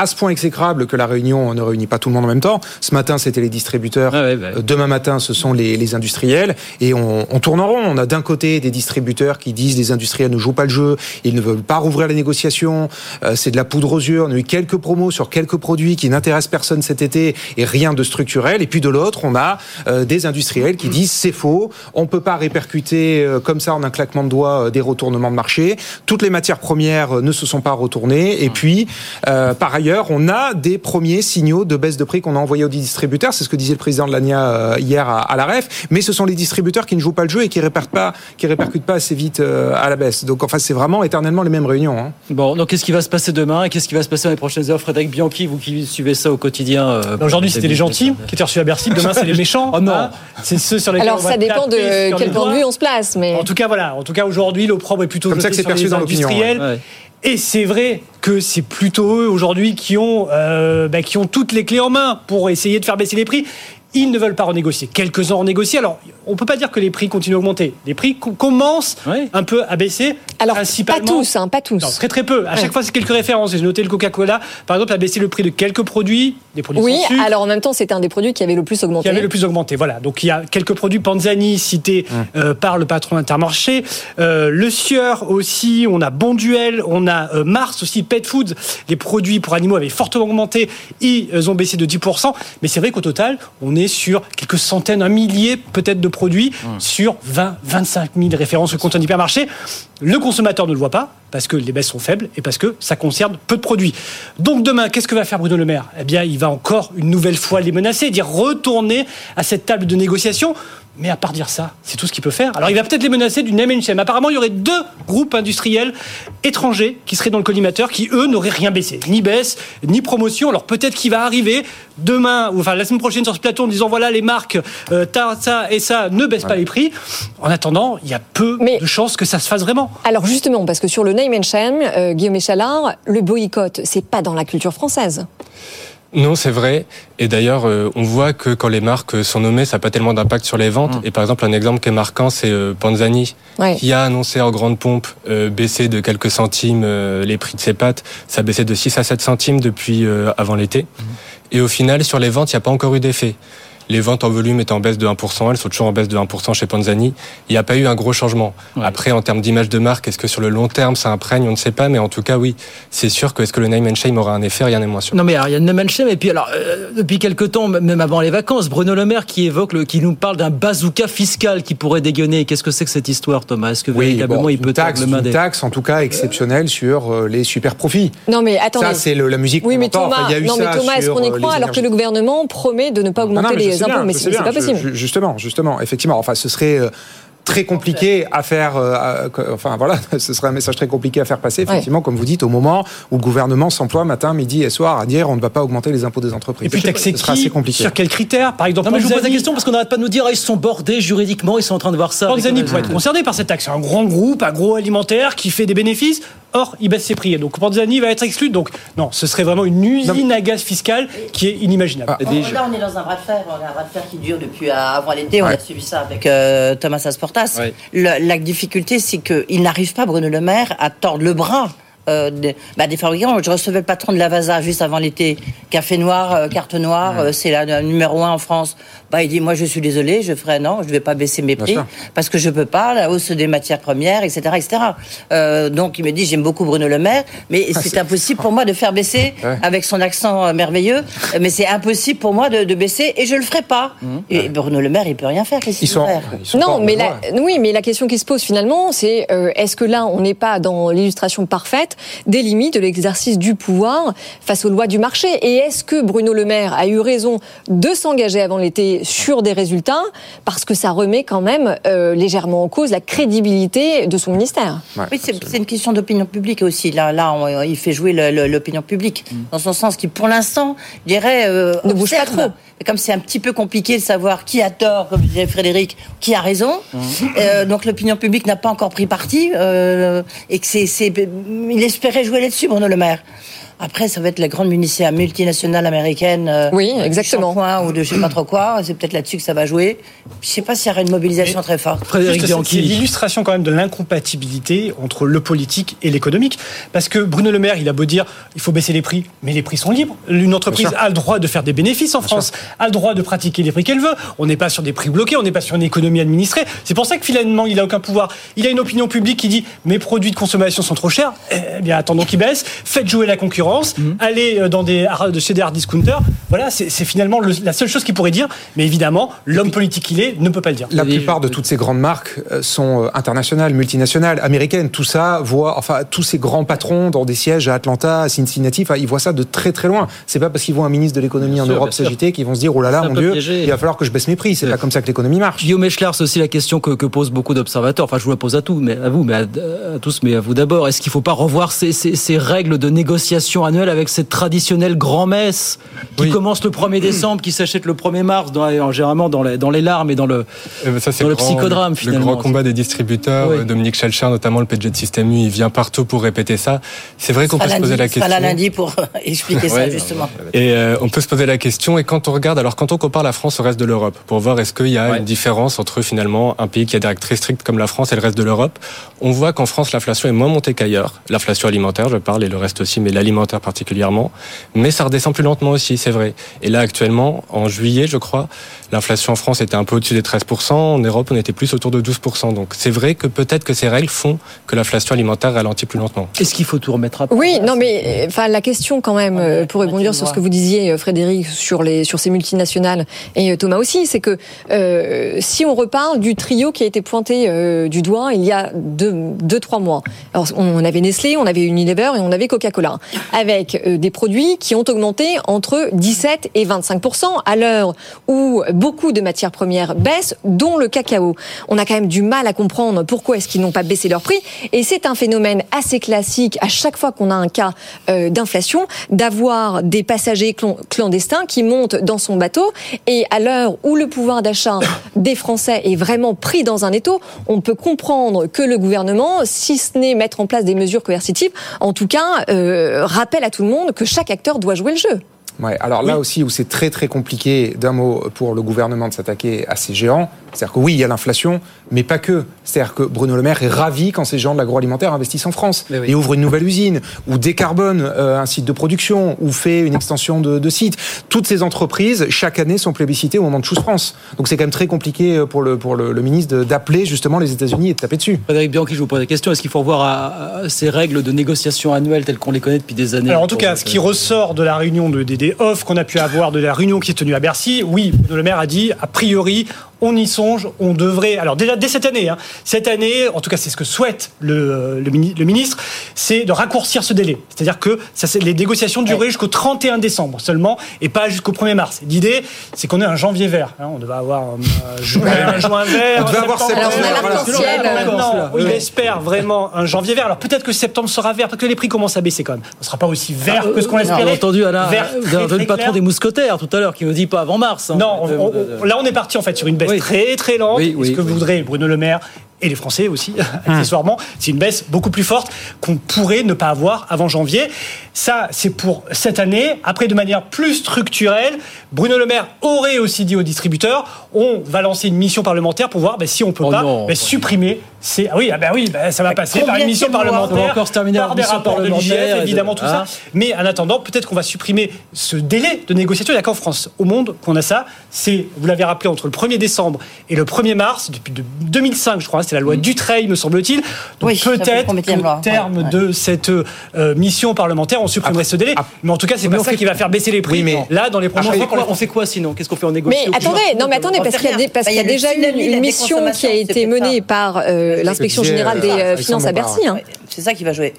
à, ce point exécrable que la réunion ne réunit pas tout le monde en même temps. Ce matin, c'était les distributeurs. Ah ouais, bah. Euh, Demain matin, ce sont les, les industriels. Et on, on tourne en rond. On a d'un côté des distributeurs qui disent les industriels ne jouent pas le jeu, ils ne veulent pas rouvrir les négociations. Euh, c'est de la poudre aux yeux. On a eu quelques promos sur quelques produits qui n'intéressent personne cet été et rien de structurel. Et puis de l'autre, on a euh, des industriels qui disent c'est faux. On peut pas répercuter euh, comme ça en un claquement de doigts euh, des retournements de marché. Toutes les matières premières euh, ne se sont pas retournées. Et puis, euh, par ailleurs, on a des premiers signaux de baisse de prix qu'on a envoyés aux distributeurs. C'est ce que disait le président de l'ANIA euh, hier à, à la REF. Mais ce sont les distributeurs qui ne jouent pas le jeu et qui répercutent pas, qui répercutent pas assez vite euh, à la baisse. Donc, enfin, c'est vraiment éternellement les mêmes réunions. hein. Bon, donc qu'est-ce qui va se passer demain et qu'est-ce qui va se passer dans les prochaines heures Frédéric Bianchi, vous qui suivez ça au quotidien. euh, Bah, Aujourd'hui, c'était les gentils qui étaient reçus à Bercy. Demain, c'est les méchants. Oh non. hein. C'est ceux sur lesquels Alors on va ça dépend de quel point de vue on se place, mais En tout cas, voilà. En tout cas, aujourd'hui, l'opprobre est plutôt Comme ça que c'est sur perçu les dans l'opinion, industriels. ouais. Et c'est vrai que c'est plutôt eux aujourd'hui qui ont euh, bah, qui ont toutes les clés en main pour essayer de faire baisser les prix. Ils ne veulent pas renégocier. Quelques-uns renégocient. Alors, on peut pas dire que les prix continuent à augmenter. Les prix co- commencent un peu à baisser. alors pas principalement. tous, hein, pas tous. Non, très très peu. À Ouais. chaque fois, c'est quelques références. J'ai noté le Coca-Cola, par exemple, a baissé le prix de quelques produits, des produits Oui, sans sucre, alors en même temps, c'était un des produits qui avait le plus qui augmenté. avait le plus augmenté. Voilà. Donc il y a quelques produits Panzani cités euh, par le patron Intermarché, euh, le Sieur aussi. On a Bonduel, on a euh, Mars aussi, Pet Foods. Les produits pour animaux avaient fortement augmenté. Ils ont baissé de 10%. Mais c'est vrai qu'au total, on est sur quelques centaines, un millier peut-être de produits sur 20, 25 000 références au compte d'un hypermarché. Le consommateur ne le voit pas parce que les baisses sont faibles et parce que ça concerne peu de produits. Donc demain, qu'est-ce que va faire Bruno Le Maire? Eh bien, il va encore une nouvelle fois les menacer, dire retourner à cette table de négociation. Mais à part dire ça, c'est tout ce qu'il peut faire. Alors il va peut-être les menacer d'une M&M. Apparemment, il y aurait deux groupes industriels étrangers qui seraient dans le collimateur qui, eux, n'auraient rien baissé. Ni baisse, ni promotion. Alors peut-être qu'il va arriver demain, ou enfin la semaine prochaine sur ce plateau en disant voilà, les marques, euh, ta- ça et ça ne baissent pas les prix. En attendant, il y a peu Mais- de chances que ça se fasse vraiment. Alors justement, parce que sur le name and shame, euh, Guillaume Échalard, le boycott, c'est pas dans la culture française. Non, c'est vrai. Et d'ailleurs, euh, on voit que quand les marques sont nommées, ça n'a pas tellement d'impact sur les ventes. Et par exemple, un exemple qui est marquant, c'est euh, Panzani, Ouais. qui a annoncé en grande pompe euh, baisser de quelques centimes euh, les prix de ses pâtes. Ça a baissé de 6 à 7 centimes depuis euh, avant l'été. Et au final, sur les ventes, il n'y a pas encore eu d'effet. Les ventes en volume étaient en baisse de 1%, elles sont toujours en baisse de 1% chez Panzani. Il n'y a pas eu un gros changement. Après, en termes d'image de marque, est-ce que sur le long terme ça imprègne? On ne sait pas, mais en tout cas, oui, c'est sûr que est-ce que le name and shame aura un effet? Rien n'est moins sûr. Non mais alors, il y a une Manchem et puis alors euh, depuis quelque temps même avant les vacances Bruno Le Maire qui évoque le, qui nous parle d'un bazooka fiscal qui pourrait dégainer qu'est-ce que c'est que cette histoire Thomas? Est-ce que véritablement bon, il peut une taxe, le une des taxe en tout cas exceptionnelle sur euh, les super profits. Non mais attendez. Ça, c'est le- la musique Oui, mais. Thomas, Enfin, il y a eu non, mais Thomas, est-ce qu'on y euh, croit les alors que le gouvernement promet de ne pas Non, non, augmenter je les sais impôts bien, Mais je c'est pas possible. je- justement, justement, effectivement. Enfin, ce serait euh, très compliqué à faire. euh, enfin, voilà, ce serait un message très compliqué à faire passer, effectivement, comme vous dites, au moment où le gouvernement s'emploie matin, midi et soir à dire on ne va pas augmenter les impôts des entreprises. Et puis taxer ce sera qui assez compliqué. Sur quels critères Par exemple, non mais je vous pose la question parce qu'on n'arrête pas de nous dire ah, ils sont bordés juridiquement ils sont en train de voir ça Panzani pourrait être concerné par cette taxe. C'est un grand groupe agroalimentaire qui fait des bénéfices. Or, il baisse ses prix. Et donc, Panzani va être exclu. Donc, non, ce serait vraiment une usine à gaz fiscale qui est inimaginable. Ah, Là, on est dans un bras de fer, on a un bras de fer qui dure depuis euh, avant l'été. On a suivi ça avec euh, Thomas Asportas. Ouais. Le- la difficulté, c'est qu'il n'arrive pas, Bruno Le Maire, à tordre le bras. Euh, des, bah, des fabricants. Je recevais le patron de Lavasa juste avant l'été. Café noir, euh, carte noire, euh, c'est la, la numéro un en France. Bah, il dit, moi, je suis désolé, je ferai non, je vais pas baisser mes prix parce que je peux pas, la hausse des matières premières, etc., etc. Euh, donc, il me dit, j'aime beaucoup Bruno Le Maire, mais Ah, c'est impossible pour moi de faire baisser Ouais. avec son accent euh, merveilleux, mais c'est impossible pour moi de, de baisser et je le ferai pas. Et Bruno Le Maire, il peut rien faire. Qu'est-ce Ils qu'il peut sont, faire ils sont Non, mais la, oui, mais la question qui se pose finalement, c'est euh, est-ce que là, on n'est pas dans l'illustration parfaite des limites de l'exercice du pouvoir face aux lois du marché Et est-ce que Bruno Le Maire a eu raison de s'engager avant l'été sur des résultats parce que ça remet quand même euh, légèrement en cause la crédibilité de son ministère? Ouais. Oui, c'est une question d'opinion publique aussi. Là, là, on- il fait jouer l'opinion publique dans son sens qui, pour l'instant, je dirais, euh, Ne bouge pas trop. Et comme c'est un petit peu compliqué de savoir qui a tort, comme disait Frédéric, qui a raison, euh, donc l'opinion publique n'a pas encore pris parti euh, et que c'est, c'est- il espérait jouer là-dessus, Bruno Le Maire. Après, ça va être la grande municipale multinationale américaine. euh, Oui, exactement. ou de je sais pas trop quoi. C'est peut-être là-dessus que ça va jouer. Je sais pas s'il y aura une mobilisation très forte. C'est- C'est l'illustration quand même de l'incompatibilité entre le politique et l'économique. Parce que Bruno Le Maire, il a beau dire il faut baisser les prix, mais les prix sont libres. Une entreprise a le droit de faire des bénéfices en France, a le droit de pratiquer les prix qu'elle veut. On n'est pas sur des prix bloqués, on n'est pas sur une économie administrée. C'est pour ça que finalement, il a aucun pouvoir. Il a une opinion publique qui dit mes produits de consommation sont trop chers. Eh bien, attendons qu'ils baissent. Faites jouer la concurrence. Mhm. Allez euh, dans des de chez des hard discounters. Voilà, c'est finalement le- la seule chose qu'il pourrait dire. Mais évidemment, l'homme politique qu'il est ne peut pas le dire. La plupart de toutes ces grandes marques euh, sont euh, internationales, multinationales, américaines. Tout ça voit, enfin, tous ces grands patrons dans des sièges à Atlanta, à Cincinnati, enfin, ils voient ça de très très loin. C'est pas parce qu'ils voient un ministre de l'économie en sûr, Europe s'agiter qu'ils vont se dire oh là là, mon Dieu, piégé. il va falloir que je baisse mes prix. C'est pas comme ça que l'économie marche. Guillaume Echelard, c'est aussi la question que, que posent beaucoup d'observateurs. Enfin, je vous la pose à tous, mais à vous, mais à, à tous, mais à vous d'abord. Est-ce qu'il ne faut pas revoir ces, ces- ces règles de négociation annuelle avec cette traditionnelle grand-messe qui commence le 1er décembre, qui s'achète le 1er mars, dans, généralement dans les, dans les larmes et dans le, Euh, Ça, c'est dans le grand- psychodrame, Le finalement. grand combat des distributeurs, Oui. euh, Dominique Schelcher, notamment le PG de Système U, il vient partout pour répéter ça. C'est vrai qu'on peut se poser lundi- la question. là lundi pour euh, expliquer ça, Ouais. justement. Et euh, on peut se poser la question, et quand on regarde, alors quand on compare la France au reste de l'Europe, pour voir est-ce qu'il y a une différence entre finalement un pays qui a des règles très strictes comme la France et le reste de l'Europe, on voit qu'en France l'inflation est moins montée qu'ailleurs. L'inflation alimentaire, je parle, et le reste aussi, mais l'alimentaire particulièrement. Mais ça redescend plus lentement aussi, c'est vrai. Et là actuellement, en juillet, je crois, l'inflation en France était un peu au-dessus des 13%, en Europe on était plus autour de 12%. Donc c'est vrai que peut-être que ces règles font que l'inflation alimentaire ralentit plus lentement. Est-ce qu'il faut tout remettre à plat Oui, non, mais enfin la question quand même euh, pour rebondir sur ce que vous disiez, euh, Frédéric, sur les sur ces multinationales et euh, Thomas aussi, c'est que euh, si on reparle du trio qui a été pointé euh, du doigt il y a deux, deux trois mois. Alors on avait Nestlé, on avait Unilever et on avait Coca-Cola, avec euh, des produits qui ont augmenté entre 17 et 25% à l'heure où beaucoup de matières premières baissent, dont le cacao. On a quand même du mal à comprendre pourquoi est-ce qu'ils n'ont pas baissé leur prix, et c'est un phénomène assez classique à chaque fois qu'on a un cas euh, d'inflation, d'avoir des passagers clan- clandestins qui montent dans son bateau, et à l'heure où le pouvoir d'achat des Français est vraiment pris dans un étau, on peut comprendre que le gouvernement, si ce n'est mettre en place des mesures coercitives, en tout cas, euh, rappelle à tout le monde que chaque acteur doit jouer le jeu. Ouais, alors là aussi où c'est très très compliqué d'un mot pour le gouvernement de s'attaquer à ces géants, c'est-à-dire que oui, il y a l'inflation, mais pas que. C'est-à-dire que Bruno Le Maire est ravi quand ces géants de l'agroalimentaire investissent en France et ouvrent une nouvelle usine, ou décarbonent euh, un site de production, ou fait une extension de, de site. Toutes ces entreprises, chaque année, sont plébiscitées au moment de Choose France. Donc c'est quand même très compliqué euh, pour le, pour le, le ministre d'appeler justement les États-Unis et de taper dessus. Frédéric Bianchi, je vous pose la question. Est-ce qu'il faut revoir à- à ces règles de négociation annuelle telles qu'on les connaît depuis des années? Alors en tout cas, ce qui ressort de la réunion de, des, des off qu'on a pu avoir, de la réunion qui est tenue à Bercy, oui, Bruno Le Maire a dit, a priori, on y songe, on devrait. Alors déjà dès cette année, hein, cette année, en tout cas c'est ce que souhaite le, le ministre, c'est de raccourcir ce délai. C'est-à-dire que ça, les négociations dureraient jusqu'au 31 décembre seulement et pas jusqu'au 1er mars. L'idée, c'est qu'on ait un janvier vert. hein, on devait avoir un, juin, un juin vert. On devait avoir septembre-. Alors, on a il espère vraiment un janvier vert. Alors peut-être que septembre sera vert, parce que les prix commencent à baisser quand même. On ne sera pas aussi vert que ce qu'on On espérait. a entendu Alain, Vert vous très, avez entendu très le patron clair. des mousquetaires tout à l'heure qui nous dit pas avant mars. hein. Non, on- Euh, on- euh, on- là on est parti en fait sur une baisse Oui. très très lente. Oui, Et oui, ce que voudrait Bruno Le Maire et les Français aussi, accessoirement, c'est une baisse beaucoup plus forte qu'on pourrait ne pas avoir avant janvier. Ça, c'est pour cette année. Après, de manière plus structurelle, Bruno Le Maire aurait aussi dit aux distributeurs on va lancer une mission parlementaire pour voir ben, si on peut Oh pas non. ben, supprimer. C'est ah oui, ah ben oui, ben, ça va passer par une mission parlementaire, On va encore se terminer par des rapports de l'IGF, de- évidemment tout Ah. ça. Mais en attendant, peut-être qu'on va supprimer ce délai de négociation. Il n'y a qu'en France, au monde, qu'on a ça. C'est, vous l'avez rappelé, entre le 1er décembre et le 1er mars, depuis de- 2005, je crois. C'est la loi Dutreil, me semble-t-il. Donc Oui, peut-être loi terme Ouais, ouais. de cette euh, mission parlementaire, on supprimerait ce délai. Mais en tout cas, c'est Mais pas ça fait- qui va faire baisser les prix. Oui, mais- Là, dans les prochains mois, on fait quoi sinon Qu'est-ce qu'on fait en Mais négociation attendez, non mais attendez, parce qu'il y a, Bah, déjà une, mission qui a été menée par euh, l'inspection générale euh, des euh, finances à. Bercy. hein. C'est ça qui va jouer.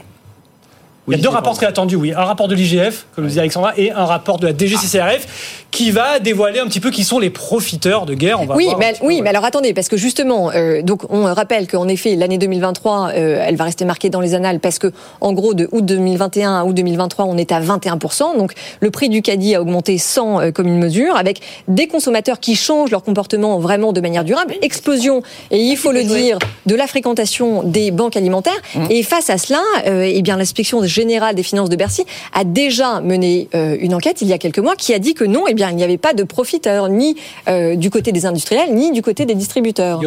Il y a deux rapports très attendus, oui. Un rapport de l'IGF, comme le disait Alexandra, et un rapport de la DGCCRF qui va dévoiler un petit peu qui sont les profiteurs de guerre. On va Oui, voir mais, peu, alors attendez, parce que justement, euh, donc on rappelle qu'en effet, l'année 2023, euh, elle va rester marquée dans les annales parce que, en gros, de août 2021 à août 2023, on est à 21%. Donc, le prix du caddie a augmenté sans euh, commune mesure, avec des consommateurs qui changent leur comportement vraiment de manière durable. Explosion, et il faut le dire, de la fréquentation des banques alimentaires. Et face à cela, euh, eh bien, l'inspection général des finances de Bercy a déjà mené euh, une enquête il y a quelques mois qui a dit que non, eh bien, il n'y avait pas de profiteurs ni euh, du côté des industriels ni du côté des distributeurs.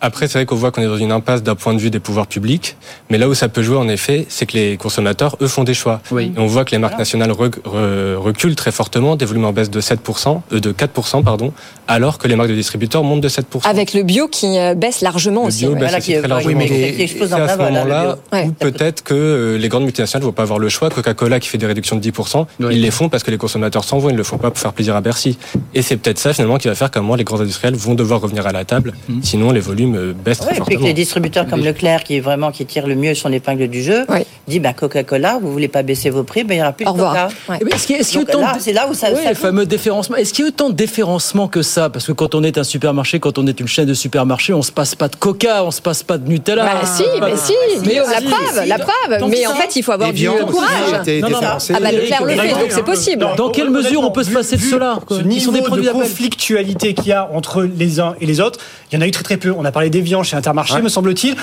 Après, c'est vrai qu'on voit qu'on est dans une impasse d'un point de vue des pouvoirs publics, mais là où ça peut jouer en effet, c'est que les consommateurs, eux, font des choix. Oui. Et on voit que les marques nationales rec- re- reculent très fortement, des volumes en baisse de 7%, euh, de 4%, pardon, alors que les marques de distributeurs montent de 7%. Avec le bio qui baisse largement Le aussi. bio ouais. baisse aussi très largement. Et c'est à ce moment-là Ouais. où peut-être que les grandes multinationales ne vont pas avoir le choix. Coca-Cola qui fait des réductions de 10%, ils les font parce que les consommateurs s'en vont, ils ne le font pas pour faire plaisir à Bercy. Et c'est peut-être ça finalement qui va faire qu'à un moment les grands industriels vont devoir revenir à la table, sinon les volumes euh, baissent très Ouais, et puis que les distributeurs comme Leclerc, qui est vraiment qui tire le mieux son épingle du jeu, dit bah, Coca-Cola, vous voulez pas baisser vos prix, ben, il n'y aura plus de Au revoir. Coca. Eh ben, Est-ce qu'il y a, y autant là, de- c'est là où ça, Ouais, ça le fameux déférencement. Est-ce qu'il y a autant de déférencement que ça? Parce que quand on est un supermarché, quand on est une chaîne de supermarchés, on se passe pas de Coca, on se passe pas de Nutella. Bah si, mais si, Guillaume, la preuve, la preuve. Mais en fait, il faut avoir du courage. Non, non, non. Ah bah Leclerc le fait, donc c'est possible. Dans quelle mesure on peut se passer de cela Ce niveau des produits de conflictualité qu'il y a entre les uns et les autres, il y en a eu très très peu. On a parlé d'Evian chez Intermarché, me semble-t-il.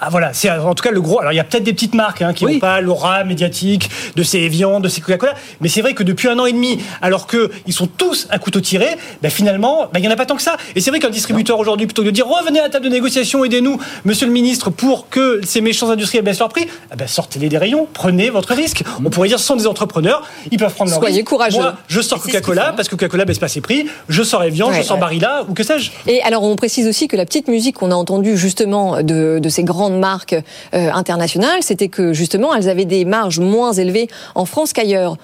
Ah voilà, c'est en tout cas le gros. Alors il y a peut-être des petites marques hein, qui n'ont pas l'aura médiatique de ces Evian, de ces Coca-Cola, mais c'est vrai que depuis un an et demi, alors que ils sont tous à couteau tiré, ben finalement, ben, il y en a pas tant que ça. Et c'est vrai qu'un distributeur aujourd'hui, plutôt que de dire revenez à la table de négociation, aidez-nous, Monsieur le Ministre, pour que ces méchants industriels baissent leur prix, eh ben, sortez-les des rayons, prenez votre risque. On pourrait dire ce sont des entrepreneurs, ils peuvent prendre leur Soyez risque. courageux. Moi, je sors Coca-Cola parce que Coca-Cola baisse pas ses prix, je sors Evian, Ouais, je sors ouais. Barilla ou que sais-je. Et alors, on précise aussi que la petite musique qu'on a entendue justement de, de ces grandes marques euh, internationales, c'était que justement, elles avaient des marges moins élevées en France qu'ailleurs.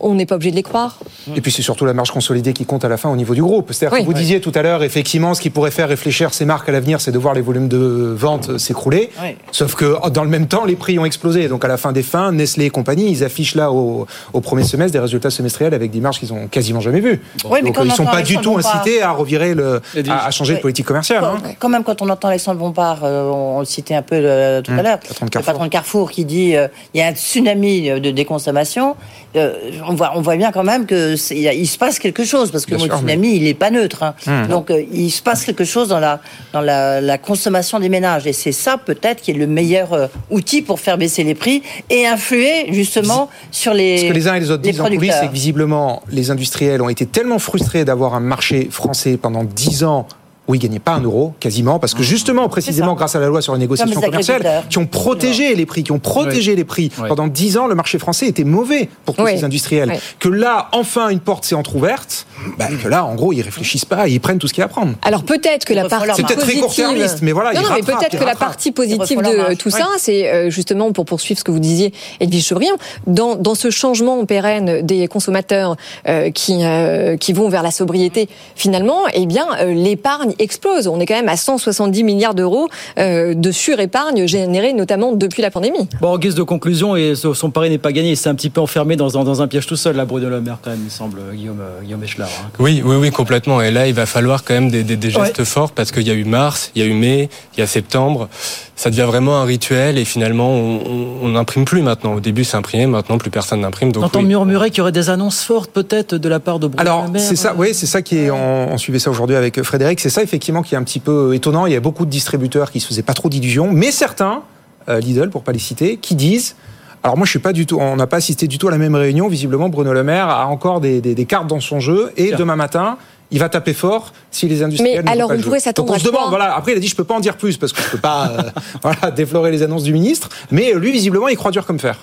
On n'est pas obligé de les croire. Et puis c'est surtout la marge consolidée qui compte à la fin au niveau du groupe. C'est-à-dire Oui. que vous Oui. disiez tout à l'heure, effectivement, ce qui pourrait faire réfléchir ces marques à l'avenir, c'est de voir les volumes de vente s'écrouler. Oui. Sauf que oh, dans le même temps, les prix ont explosé. Donc à la fin des fins, Nestlé et compagnie, ils affichent là au, au premier semestre des résultats semestriels avec des marges qu'ils ont quasiment jamais vues. Oui, mais Donc ils on sont pas du tout incités à revirer le, à, à changer de politique commerciale. hein. Quand, même, quand on entend Alexandre Bompard, euh, on, on le citait un peu euh, tout à Mmh, l'heure, le patron de Carrefour qui dit euh, il y a un tsunami de déconsommation, euh, on, voit, on voit bien quand même que il se passe quelque chose parce que Bien le sûr, tsunami il est pas neutre. hein. Mmh. Donc euh, il se passe quelque chose dans la dans la, la consommation des ménages et c'est ça peut-être qui est le meilleur euh, outil pour faire baisser les prix et influer justement sur les Ce que les uns et les autres disent en coulisses, c'est que visiblement, les industriels ont été tellement frustrés d'avoir un marché français pendant 10 ans où ils gagnaient pas un euro, quasiment, parce que justement, précisément, grâce à la loi sur les négociations Comme les commerciales, qui ont protégé les prix, qui ont protégé les prix. Oui. Pendant 10 ans, le marché français était mauvais pour tous Oui. ces industriels. Oui. Que là, enfin, une porte s'est entrouverte, bah, que là, en gros, ils réfléchissent pas, ils prennent tout ce qu'il y a à prendre. Alors peut-être que la partie C'est peut-être très positive- court-termiste, mais voilà, non, non, mais peut-être que la partie positive de tout ça, c'est euh, justement pour poursuivre ce que vous disiez, Edwige Chevrillon, dans, dans ce changement pérenne des consommateurs euh, qui euh, qui vont vers la sobriété, finalement, eh bien, euh, l'épargne explose. On est quand même à 170 milliards d'euros euh, de surépargne générée notamment depuis la pandémie. Bon, en guise de conclusion, et son pari n'est pas gagné, il s'est un petit peu enfermé dans, dans, dans un piège tout seul, là, Bruno Le Maire, quand même, il semble, Guillaume, euh, Guillaume Echelard. hein. Oui, oui, oui, complètement. Et là, il va falloir quand même des, des- des gestes Ouais. forts parce qu'il y a eu mars, il y a eu mai, il y a septembre. Ça devient vraiment un rituel et finalement, on- n'imprime plus maintenant. Au début, c'est imprimé, maintenant, plus personne n'imprime. Donc, T'entends oui. murmurer qu'il y aurait des annonces fortes, peut-être, de la part de Bruno Alors, Le Maire c'est ça, oui, c'est ça qui est. On, on suivait ça aujourd'hui avec Frédéric. C'est ça, effectivement, qui est un petit peu étonnant. Il y a beaucoup de distributeurs qui se faisaient pas trop d'illusions, mais certains, euh, Lidl, pour pas les citer, qui disent. Alors moi je suis pas du tout, on n'a pas assisté du tout à la même réunion. Visiblement Bruno Le Maire a encore des, des- des cartes dans son jeu et demain matin il va taper fort si les industriels. Mais ne alors, pas on pourrait s'attendre Donc on à se demande. Voilà. Après il a dit je peux pas en dire plus parce que je peux pas euh, voilà déflorer les annonces du ministre. Mais euh, lui visiblement il croit dur comme fer.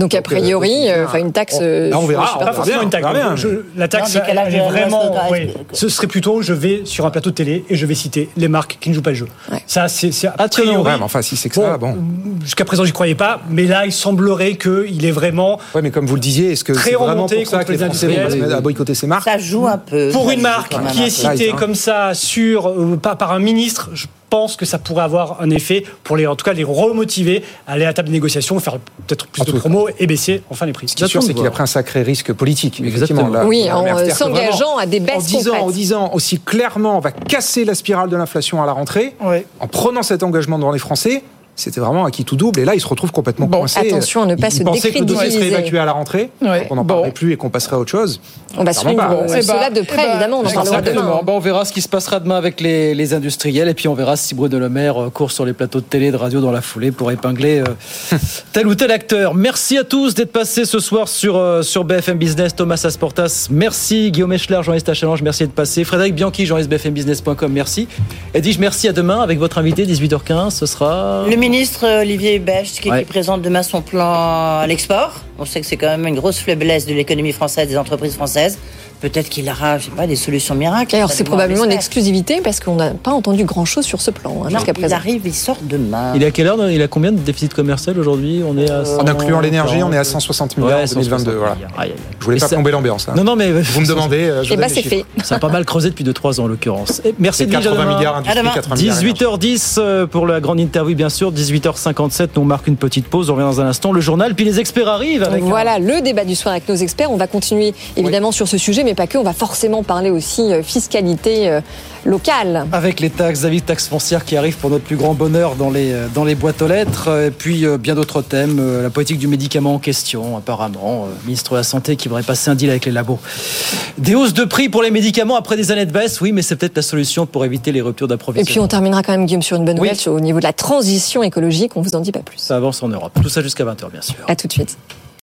Donc a priori, euh, euh, enfin une taxe. euh, Là, on verra, super- Pas forcément une taxe. Je- la taxe, Non, elle est vraiment. oui. Ce serait plutôt, je vais sur un plateau de télé et je vais citer les marques qui ne jouent pas le jeu. Ça, c'est Ah, mais enfin, si c'est que ça, bon. Jusqu'à présent, j'y croyais pas, mais là, il semblerait qu'il est vraiment. Ouais, mais comme vous le disiez, est-ce que Très c'est vraiment remonté pour ça contre que les Français vont à boycotter ces marques Ça joue un peu. Pour une marque qui est citée comme ça sur euh, pas par un ministre, je pense que ça pourrait avoir un effet pour les, en tout cas, les remotiver à aller à la table de négociation, faire peut-être plus En de promos et baisser enfin les prix. Ce qui est sûr, c'est qu'il a pris un sacré risque politique. effectivement, Exactement. là. Oui, en euh, s'engageant à des en baisses en disant aussi clairement, on va casser la spirale de l'inflation à la rentrée, en prenant cet engagement devant les Français. C'était vraiment acquis tout double. Et là, ils se retrouvent complètement Bon, coincés. attention à ne pas Ils se pensaient que le dossier serait décrédibiliser. évacué à la rentrée, Ouais. qu'on n'en Bon. parlerait plus et qu'on passerait à autre chose. On va suivre pas. euh, Eh cela de près, ben, évidemment. On en parlera demain. Bon, on verra ce qui se passera demain avec les, les industriels et puis on verra si Bruno Le Maire euh, court sur les plateaux de télé, de radio dans la foulée pour épingler euh, tel ou tel acteur. Merci à tous d'être passés ce soir sur, euh, sur BFM Business. Thomas Asportas, merci. Guillaume Eschler, journaliste à Challenge, merci d'être passé. Frédéric Bianchi, journaliste BFMbusiness.com, merci. Et dis-je merci à demain avec votre invité, 18h15. Ce sera. Le ministre Olivier Becht qui, Ouais. qui présente demain son plan à l'export. On sait que c'est quand même une grosse faiblesse de l'économie française, des entreprises françaises. Peut-être qu'il aura, je sais pas, des solutions miracles. Alors, c'est probablement une exclusivité parce qu'on n'a pas entendu grand-chose sur ce plan hein, Non, jusqu'à il présent. arrive, il sort demain. Il est à quelle heure Il a combien de déficit commercial aujourd'hui? On est à. En incluant l'énergie, on est à 140. 160 milliards Ouais, en 2022. 160 Voilà. Je voulais Et pas ça- plomber l'ambiance. hein. Non, non, mais. Vous me demandez. euh, je Eh vous ben, c'est fait. Ça a pas mal creusé depuis 2-3 ans en l'occurrence. Merci C'est Edwige, à 80 demain. milliards industrie, À demain. 80 milliards. énergie. 18h10 euh, pour la grande interview, bien sûr. 18h57, nous on marque une petite pause. On revient dans un instant. Le journal, puis les experts arrivent. Avec un- Voilà le débat du soir avec nos experts. On va continuer évidemment sur ce sujet, mais pas que. On va forcément parler aussi euh, fiscalité euh, locale. Avec les taxes, David, taxes foncières qui arrivent pour notre plus grand bonheur dans les, euh, dans les boîtes aux lettres. Et puis bien d'autres thèmes. La politique du médicament en question, apparemment. Euh, ministre de la Santé qui voudrait passer un deal avec les labos. Des hausses de prix pour les médicaments après des années de baisse. Oui, mais c'est peut-être la solution pour éviter les ruptures Et d'approvisionnement. puis on terminera quand même, Guillaume, sur une bonne nouvelle au niveau de la transition écologique. On vous en dit pas plus. Ça avance en Europe. Tout ça jusqu'à 20h, bien sûr. À tout de suite.